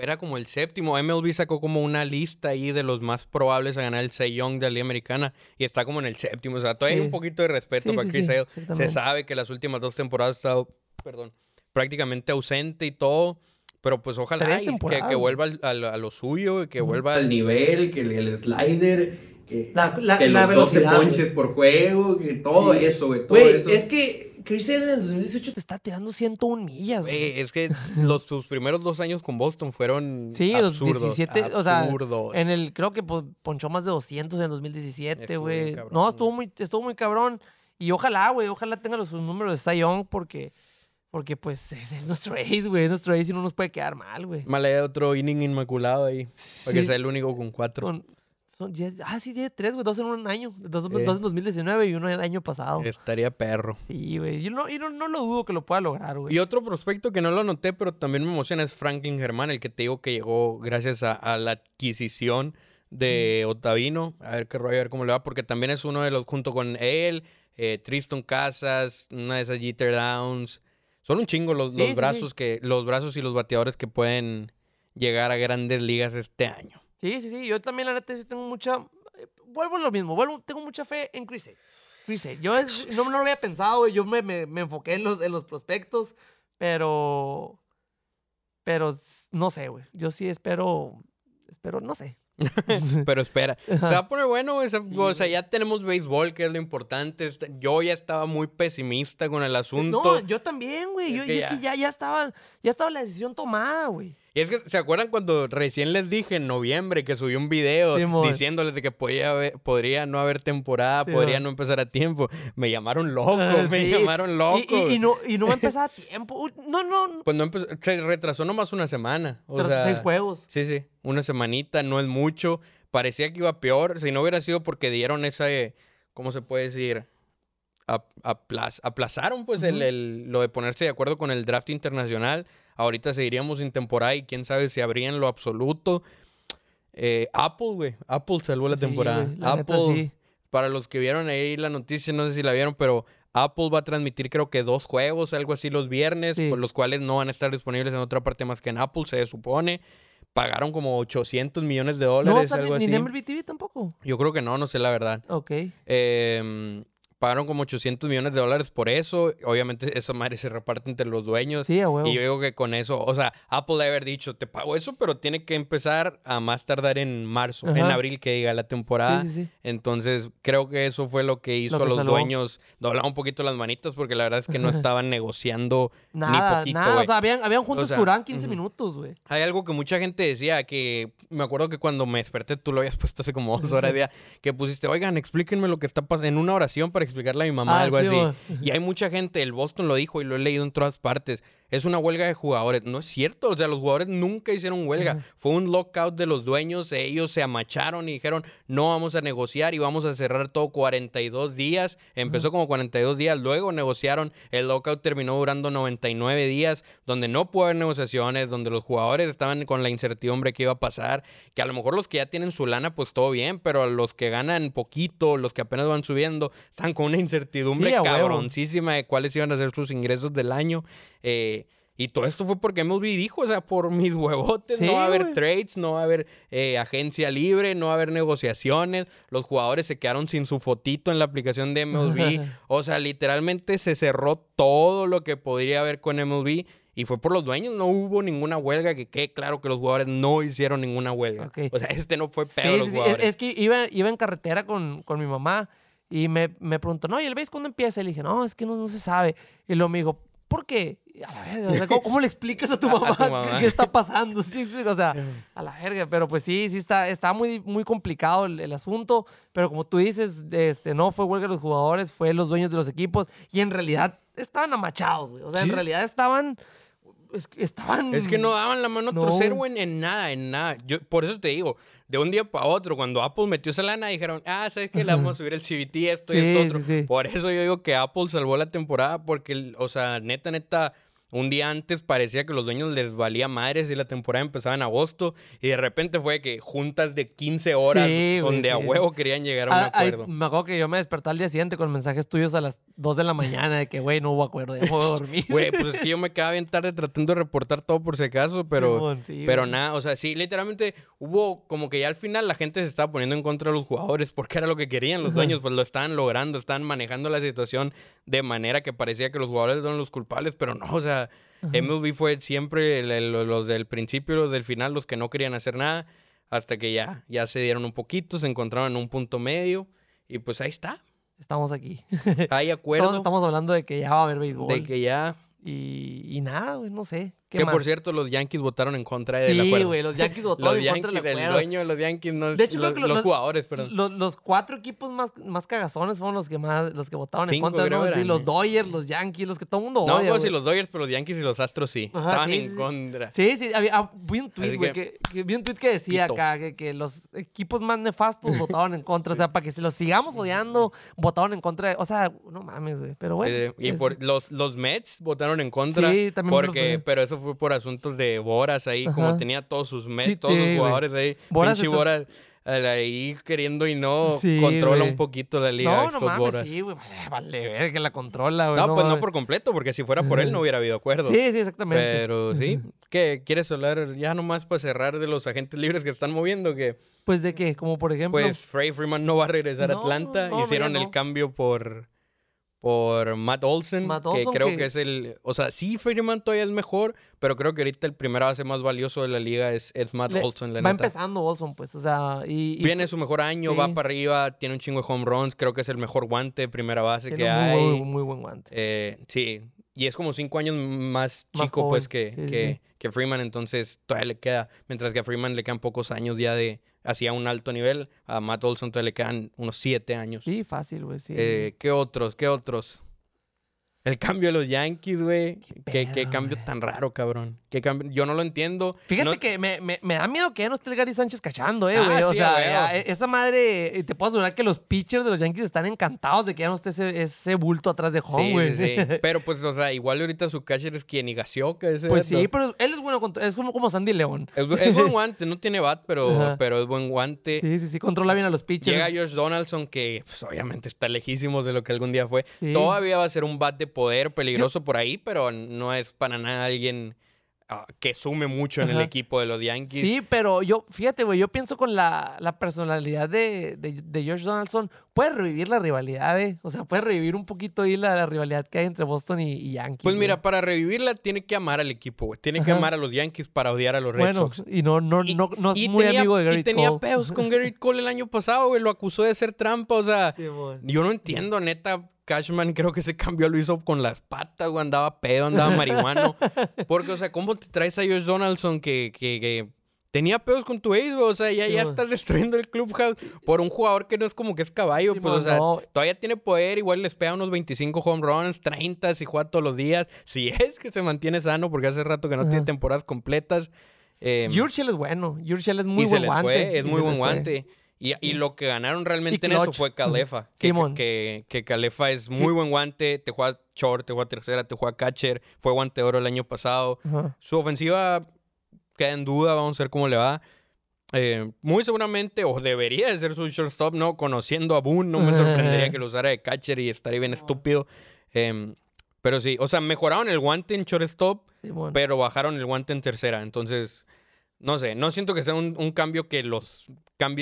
era como el séptimo. MLB sacó como una lista ahí de los más probables a ganar el Cy Young de la Liga Americana y está como en el séptimo. O sea, todavía hay un poquito de respeto para Chris Sale. Se sabe que las últimas dos temporadas ha estado, perdón, prácticamente ausente y todo. Pero pues ojalá que, vuelva a, lo suyo, que vuelva al nivel, que el, slider, que, la, los 12 ponches por juego, que todo eso, güey. Todo eso. Es que Chris en el 2018 te está tirando 101 millas, güey. es que los, tus primeros dos años con Boston fueron sí, absurdos, 17, o sea, en el, creo que ponchó más de 200 en 2017, güey. No, estuvo muy, estuvo muy cabrón. Y ojalá, güey, ojalá tenga los números de Cy Young porque... Porque, pues, es, nuestro ace, güey. Es nuestro ace y no nos puede quedar mal, güey. Mala otro inning inmaculado ahí. Sí. Para que sea el único con cuatro ah, sí, tiene tres, güey. Dos en un año. Dos, en 2019 y uno el año pasado. Estaría perro. Sí, güey. Yo, no, y no, lo dudo que lo pueda lograr, güey. Y otro prospecto que no lo noté, pero también me emociona es Franklin Germán, el que te digo que llegó gracias a, la adquisición de Otavino. A ver qué rollo, a ver cómo le va, porque también es uno de los, junto con él, eh, Tristan Casas, una de esas Jeter Downs. Son un chingo los, los brazos que, los brazos y los bateadores que pueden llegar a grandes ligas este año. Sí, sí, sí. Yo también, la neta, tengo mucha. Eh, vuelvo a lo mismo. Vuelvo, tengo mucha fe en Chris. Chris, yo no, no, lo había pensado, Yo me, me, me, enfoqué en los, en los prospectos. Pero. Pero no sé, güey. Yo sí espero. Espero, no sé. Pero espera, se va a poner bueno, o sea, ya tenemos béisbol, que es lo importante. Yo ya estaba muy pesimista con el asunto. No, yo también, güey. y es que ya, ya, estaba, ya estaba la decisión tomada, güey. Y es que, ¿se acuerdan cuando recién les dije en noviembre que subí un video diciéndoles de que podía podría no haber temporada, podría no empezar a tiempo? Me llamaron loco, me llamaron loco. Y, no, y no empezar a tiempo. No, no. Pues no empezó, se retrasó nomás una semana. O sea, seis juegos. Sí, sí. Una semanita, no es mucho. Parecía que iba peor. Si no hubiera sido porque dieron esa, ¿cómo se puede decir? aplazaron pues el, lo de ponerse de acuerdo con el draft internacional. Ahorita seguiríamos sin temporada y quién sabe si habrían lo absoluto. Eh, Apple, güey. Apple salvó la temporada. Apple, para los que vieron ahí la noticia, no sé si la vieron, pero Apple va a transmitir creo que dos juegos, algo así, los viernes, por los cuales no van a estar disponibles en otra parte más que en Apple, se supone. Pagaron como 800 millones de dólares, algo así. ¿Ni en MLB TV tampoco? Yo creo que no, no sé la verdad. Ok. Eh, pagaron como 800 millones de dólares por eso. Obviamente, esa madre se reparte entre los dueños. Sí, a Y yo digo que con eso, o sea, Apple debe haber dicho, te pago eso, pero tiene que empezar a más tardar en marzo, en abril que diga la temporada. Sí, sí, Entonces, creo que eso fue lo que hizo a los dueños doblar un poquito las manitas, porque la verdad es que no estaban negociando nada, ni poquito. Nada, o sea, habían, habían juntos que duraban 15 minutos, güey. Hay algo que mucha gente decía que me acuerdo que cuando me desperté, tú lo habías puesto hace como dos horas, día, que pusiste, oigan, explíquenme lo que está pasando en una oración para explicarle a mi mamá. Ah, algo así. Y hay mucha gente, el Boston lo dijo y lo he leído en todas partes, es una huelga de jugadores. No es cierto, o sea, los jugadores nunca hicieron huelga. Fue un lockout de los dueños, ellos se amacharon y dijeron, no vamos a negociar y vamos a cerrar todo 42 días. Empezó como 42 días, luego negociaron, el lockout terminó durando 99 días, donde no pudo haber negociaciones, donde los jugadores estaban con la incertidumbre que iba a pasar, que a lo mejor los que ya tienen su lana, pues todo bien, pero los que ganan poquito, los que apenas van subiendo, están con una incertidumbre cabroncísima de cuáles iban a ser sus ingresos del año. Eh, y todo esto fue porque MLB dijo, o sea, por mis huevotes, no va a haber trades, no va a haber eh, agencia libre, no va a haber negociaciones. Los jugadores se quedaron sin su fotito en la aplicación de MLB. o sea, literalmente se cerró todo lo que podría haber con MLB. Y fue por los dueños, no hubo ninguna huelga, que quede claro que los jugadores no hicieron ninguna huelga. O sea, este no fue peor los jugadores. Es que iba, iba en carretera con, con mi mamá y me, me preguntó, no, ¿y el veis cuándo empieza? Y le dije, no, es que no, no se sabe. Y luego me dijo, ¿por qué? a la verga, ¿cómo, le explicas a tu mamá, qué, está pasando? o sea, a la verga, pero pues sí, sí está, está muy, muy complicado el, asunto, pero como tú dices, este, no fue huelga de los jugadores, fue los dueños de los equipos, y en realidad estaban amachados, güey, o sea, en realidad estaban... Es, estaban... Es que no daban la mano a torcer, güey, en nada, en nada. Yo, por eso te digo, de un día para otro, cuando Apple metió esa lana, dijeron, ah, ¿sabes qué? Le vamos a subir el CBT, esto y esto otro. Por eso yo digo que Apple salvó la temporada, porque, o sea, neta, neta, un día antes parecía que los dueños les valía madres y la temporada empezaba en agosto y de repente fue que juntas de 15 horas donde a huevo querían llegar a un ah, acuerdo. me acuerdo que yo me desperté al día siguiente con mensajes tuyos a las 2 de la mañana de que, güey, no hubo acuerdo, ya puedo dormir. Güey, pues es que yo me quedaba bien tarde tratando de reportar todo por si acaso, pero, pero nada, o sea, sí, literalmente hubo como que ya al final la gente se estaba poniendo en contra de los jugadores porque era lo que querían los dueños, pues lo estaban logrando, estaban manejando la situación de manera que parecía que los jugadores eran los culpables, pero no, o sea, MLB fue siempre los del principio, los del final, los que no querían hacer nada, hasta que ya, ya se dieron un poquito, se encontraron en un punto medio, y pues ahí está. Estamos aquí. Hay acuerdo. Todos estamos hablando de que ya va a haber béisbol. De que ya. Y, y nada, no sé que por cierto, los Yankees votaron en contra del sí, güey, los Yankees votaron en contra del acuerdo. El dueño de los Yankees, no, de hecho, los, los, jugadores, perdón. Los, cuatro equipos más, más cagazones fueron los que más los que votaron en contra. ¿no? Sí, los Dodgers, los Yankees, los que todo el mundo odia. No, pues sí, los Dodgers, pero los Yankees y los Astros sí. estaban en contra. Sí, sí, había, ah, vi un tweet, güey, que, vi un tweet que decía acá que, que, los equipos más nefastos votaron en contra. O sea, para que si los sigamos odiando, votaron en contra. O sea, no mames, güey. Pero bueno. y por, los, los Mets votaron en contra. Sí, también. Porque, pero eso fue por asuntos de Boras ahí, como tenía todos sus Mets, todos los jugadores ahí. Boras, Boras ahí queriendo y no controla un poquito la liga. No, no mames, sí, güey. Vale, ver que la controla, güey. No, pues no por completo, porque si fuera por él no hubiera habido acuerdo. Sí, sí, exactamente. Pero sí, ¿qué quieres hablar ya nomás para cerrar de los agentes libres que están moviendo? que Pues de qué, como por ejemplo. Pues Frey Freeman no va a regresar a Atlanta. Hicieron el cambio por por Matt Olsen, que creo que... es el, o sea, sí Freeman todavía es mejor, pero creo que ahorita el primer base más valioso de la liga es, Matt Olsen. va empezando Olsen, pues, o sea, y, viene su mejor año, va para arriba, tiene un chingo de home runs, creo que es el mejor guante de primera base que hay. Muy, muy buen guante. Eh, sí, y es como cinco años más chico, pues, que, que, que Freeman, entonces todavía le queda, mientras que a Freeman le quedan pocos años ya de hacía un alto nivel. A Matt Olson todavía le quedan unos siete años. Sí, fácil, güey, sí. Eh, ¿Qué otros? ¿Qué otros? El cambio de los Yankees, güey. ¿Qué, ¿Qué, cambio tan raro, cabrón. ¿Qué cambio? Yo no lo entiendo. Fíjate que me, me, me, da miedo que ya no esté el Gary Sánchez cachando, eh, ah, güey. o sea, e, esa madre, te puedo asegurar que los pitchers de los Yankees están encantados de que ya no esté ese, ese bulto atrás de home, güey. Sí, sí, Pero pues, o sea, igual ahorita su catcher es quien Igasioka. Ese pues sí, pero él es bueno, es como, como Sandy León. Es, buen guante, no tiene bat, pero, pero es buen guante. Sí, sí, sí, controla bien a los pitchers. Llega Josh Donaldson, que pues, obviamente está lejísimo de lo que algún día fue. Todavía va a ser un bat de poder peligroso por ahí, pero no es para nada alguien ah, que sume mucho en el equipo de los Yankees. Sí, pero yo, fíjate, güey, yo pienso con la, la personalidad de, de, George Donaldson, puede revivir la rivalidad, ¿eh? O sea, puede revivir un poquito ahí la, rivalidad que hay entre Boston y, Yankees. Pues mira, para revivirla tiene que amar al equipo, güey. Tiene que amar a los Yankees para odiar a los Red bueno, y no, no, no, no es muy amigo de Garrett Y tenía peos con Garrett Cole el año pasado, güey. Lo acusó de ser trampa, o sea. yo no entiendo, neta Cashman creo que ese cambio lo hizo con las patas, güey. Andaba pedo, andaba marihuano. Porque, o sea, ¿cómo te traes a Josh Donaldson que, que, tenía pedos con tu ace, güey? O sea, ya, ya estás destruyendo el clubhouse por un jugador que no es como que es caballo. pues, o sea, todavía tiene poder. Igual les pega unos 25 home runs, 30 si juega todos los días. Si es que se mantiene sano, porque hace rato que no tiene temporadas completas. Eh, es bueno. Yurchel es muy buen guante. es muy buen guante. Y, lo que ganaron realmente en eso fue Calefa. Que, que, que, Calefa es muy buen guante, te juega short, te juega tercera, te juega catcher, fue guante de oro el año pasado. Su ofensiva queda en duda, vamos a ver cómo le va. Eh, muy seguramente, o debería de ser su shortstop, ¿no? Conociendo a Boone, no me sorprendería que lo usara de catcher y estaría bien estúpido. Em, pero sí, o sea, mejoraron el guante en shortstop, pero bajaron el guante en tercera. Entonces, no sé, no siento que sea un, cambio que los,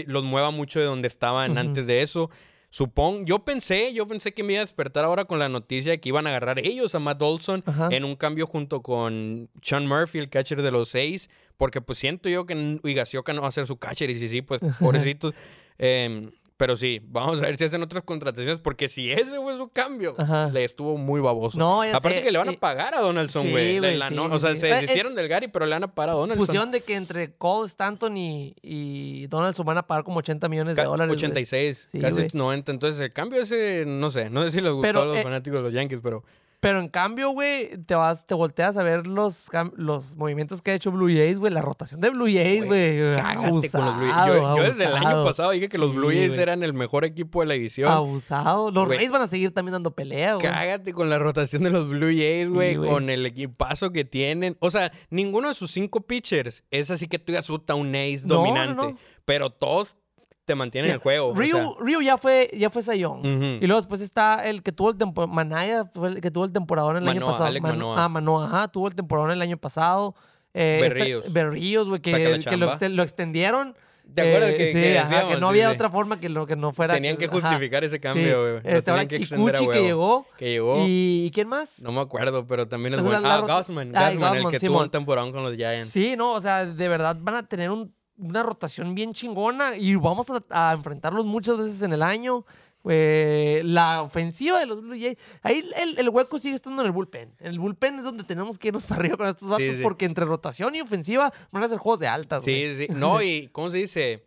los mueva mucho de donde estaban antes de eso. Supongo, yo pensé, yo pensé que me iba a despertar ahora con la noticia de que iban a agarrar ellos a Matt Olson en un cambio junto con Sean Murphy, el catcher de los seis, porque pues siento yo que Igasioka no va a ser su catcher y sí, sí, pues pobrecitos. eh, pero sí, vamos a ver si hacen otras contrataciones, porque si ese fue su cambio, le estuvo muy baboso. No, Aparte que le van a pagar a Donaldson, güey. o sea, se deshicieron del Gary, pero le van a pagar a Donaldson. Pusieron de que entre Cole, Stanton y, y Donaldson van a pagar como 80 millones de dólares. 86, casi 90. Entonces el cambio ese, no sé, no sé si les gustó a los eh, fanáticos de los Yankees, pero... Pero en cambio, güey, te vas, te volteas a ver los, los movimientos que ha hecho Blue Jays, güey. La rotación de Blue Jays, güey. Yo, desde el año pasado dije que los Blue Jays eran el mejor equipo de la división. Abusado. Los Rays van a seguir también dando pelea, güey. Cágate con la rotación de los Blue Jays, güey. con el equipazo que tienen. O sea, ninguno de sus cinco pitchers es así que tú digas, un ace dominante. Pero todos te mantiene en el juego. Ryu, ya fue, ya fue Sayón. Y luego después está el que tuvo el temporada. Manaya fue el que tuvo el temporada el año pasado. Manoa. Ah, Manoa, ajá, tuvo el temporada el año pasado. Eh, Berríos. Berríos, güey, que, que lo, extendieron. ¿Te acuerdas que, sí, que, no había otra forma que lo que no fuera. Tenían que justificar ese cambio, güey. Este, ahora Kikuchi que llegó. Que llegó. ¿Y quién más? No me acuerdo, pero también es, bueno. Ah, Gossman. Gossman, el que tuvo un temporada con los Giants. Sí, no, o sea, de verdad van a tener un una rotación bien chingona y vamos a, enfrentarlos muchas veces en el año. Eh, la ofensiva de los Blue Jays, ahí el, hueco sigue estando en el bullpen. En el bullpen es donde tenemos que irnos para arriba con estos datos porque entre rotación y ofensiva van a ser juegos de altas. Sí, sí. No, y ¿cómo se dice?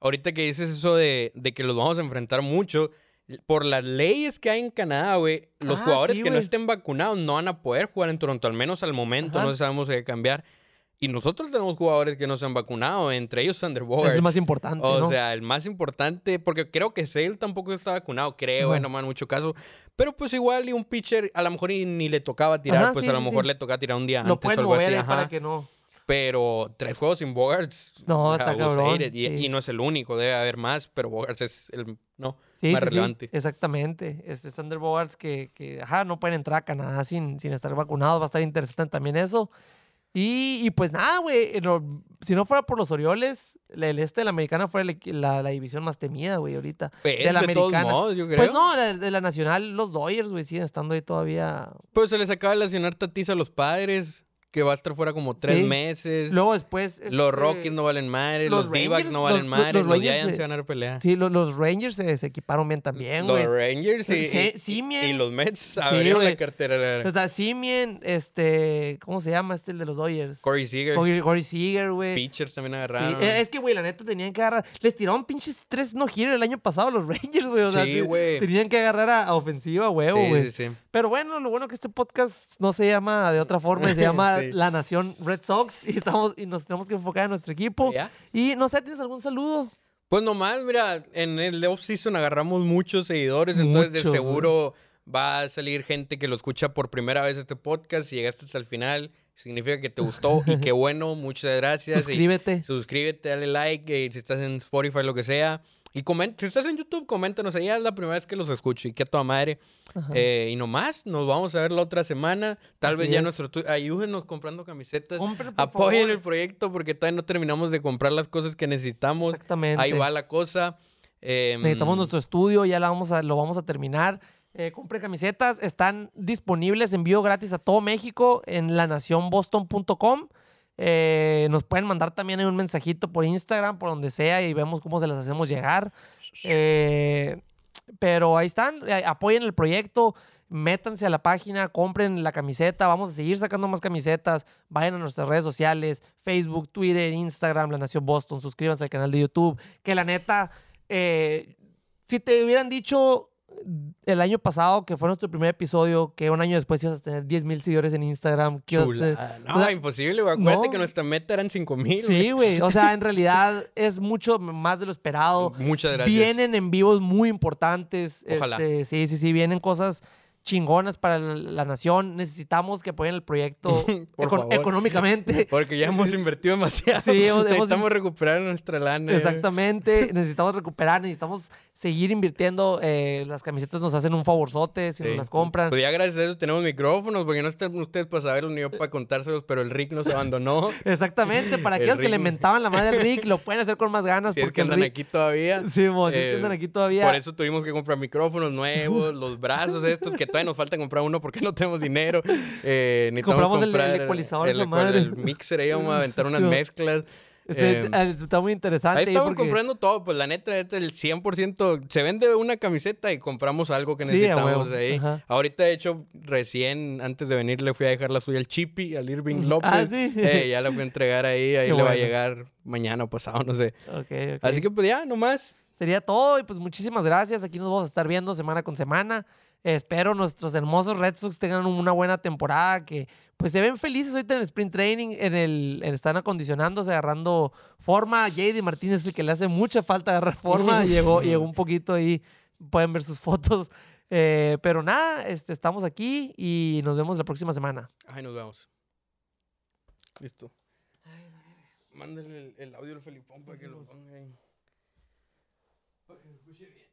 Ahorita que dices eso de, que los vamos a enfrentar mucho, por las leyes que hay en Canadá, güey, los ah, jugadores que no estén vacunados no van a poder jugar en Toronto, al menos al momento, no sabemos qué cambiar. Y nosotros tenemos jugadores que no se han vacunado, entre ellos Sander Es el más importante. O sea, el más importante, porque creo que Sale tampoco está vacunado, creo, no. en mucho caso. Pero pues igual y un pitcher, a lo mejor ni le tocaba tirar, pues a lo mejor le tocaba tirar un día lo antes. Lo pueden mover para que no. Pero tres juegos sin Bogarts. No, está cabrón. Y, no es el único, debe haber más, pero Bogarts es el no, más relevante. exactamente. Este Sander Bogarts que, que ajá, no pueden entrar a Canadá sin, sin estar vacunados. Va a estar interesante también eso. Y, pues nada, güey. Si no fuera por los Orioles, el este de la americana fuera la, división más temida, güey, ahorita. Pues, de la americana. yo creo. Pues no, de la nacional, los Dodgers, güey, siguen estando ahí todavía. Pues se les acaba de lesionar Tatis a los padres que va a estar fuera como tres meses. Luego después. los este, Rockies no valen madre, los, los no valen madre, los, Giants se van a dar pelea. Sí, los, Rangers se, equiparon bien también, güey. Los Rangers y, y, los Mets abrieron la cartera. O sea, Simien, este. ¿Cómo se llama este el de los Dodgers? Corey Seager. Corey, Seager, güey. Pitchers también agarraron. Eh, es que, güey, la neta tenían que agarrar. Les tiraron pinches tres no giros el año pasado a los Rangers, güey. O sea, sí, güey. Tenían que agarrar a, ofensiva, güey. Sí, sí, sí. Pero bueno, lo bueno que este podcast no se llama de otra forma, se llama La Nación Red Sox y, estamos, y nos tenemos que enfocar en nuestro equipo. Y no sé, ¿tienes algún saludo? Pues nomás, mira, en el off-season agarramos muchos seguidores, entonces de seguro va a salir gente que lo escucha por primera vez este podcast. Si llegaste hasta el final, significa que te gustó y qué bueno, muchas gracias. Suscríbete. suscríbete, dale like, y si estás en Spotify, lo que sea. Y si estás en YouTube, coméntanos. Ahí es la primera vez que los escucho y que a toda madre. Eh, y nomás, nos vamos a ver la otra semana. Tal vez ya nuestro. Ayúdenos comprando camisetas. Apoyen el proyecto porque todavía no terminamos de comprar las cosas que necesitamos. Exactamente. Ahí va la cosa. Em, Necesitamos nuestro estudio, ya la vamos a, lo vamos a terminar. Eh, compre camisetas, están disponibles, envío gratis a todo México en lanacionboston.com. Eh, nos pueden mandar también un mensajito por Instagram, por donde sea, y vemos cómo se las hacemos llegar. Eh, pero ahí están, eh, apoyen el proyecto, métanse a la página, compren la camiseta, vamos a seguir sacando más camisetas, vayan a nuestras redes sociales, Facebook, Twitter, Instagram, La Nación Boston, suscríbanse al canal de YouTube, que la neta, si te hubieran dicho el año pasado, que fue nuestro primer episodio, que un año después ibas a tener 10 mil seguidores en Instagram. No, imposible, güey. Acuérdate que nuestra meta eran 5 mil. Sí, güey. O sea, en realidad es mucho más de lo esperado. Muchas gracias. Vienen en vivos muy importantes. Ojalá. Este, sí, sí, sí. Vienen cosas chingonas para la, nación. Necesitamos que apoyen el proyecto económicamente. Porque ya hemos invertido demasiado. Sí, necesitamos recuperar nuestra lana. Exactamente. necesitamos recuperar, necesitamos seguir invirtiendo. Eh, las camisetas nos hacen un favorzote si nos las compran. Pues ya gracias a eso tenemos micrófonos, porque no están ustedes para saberlo ni yo para contárselos, pero el Rick nos abandonó. Exactamente. Para aquellos que le mentaban la madre al Rick, lo pueden hacer con más ganas. Si porque andan aquí todavía. Sí, mo, eh, andan aquí todavía. Por eso tuvimos que comprar micrófonos nuevos, los brazos estos que nos falta comprar uno porque no tenemos dinero. Eh, Compramos comprar el, ecualizador el, madre. el, mixer, ahí vamos a aventar unas mezclas. Este, em, está muy interesante. Ahí estamos comprando todo, pues la neta, es el 100%. Se vende una camiseta y compramos algo que necesitamos ahí. Ahorita, de hecho, recién, antes de venir, le fui a dejar la suya al Chippy, al Irving ah, López. Ah, sí. Eh, ya la fui a entregar ahí, ahí le va a llegar mañana o pasado, no sé. Así que, pues ya, nomás. Sería todo y pues muchísimas gracias. Aquí nos vamos a estar viendo semana con semana. Espero nuestros hermosos Red Sox tengan una buena temporada, que pues se ven felices ahorita en el sprint training, en el, están acondicionándose, agarrando forma. JD Martínez es el que le hace mucha falta agarrar forma, llegó, llegó un poquito ahí, pueden ver sus fotos. Eh, pero nada, este, estamos aquí y nos vemos la próxima semana. Ay, nos vemos. Listo. Mándale el, audio al Felipón para que lo ponga ahí. Para que se escuche bien.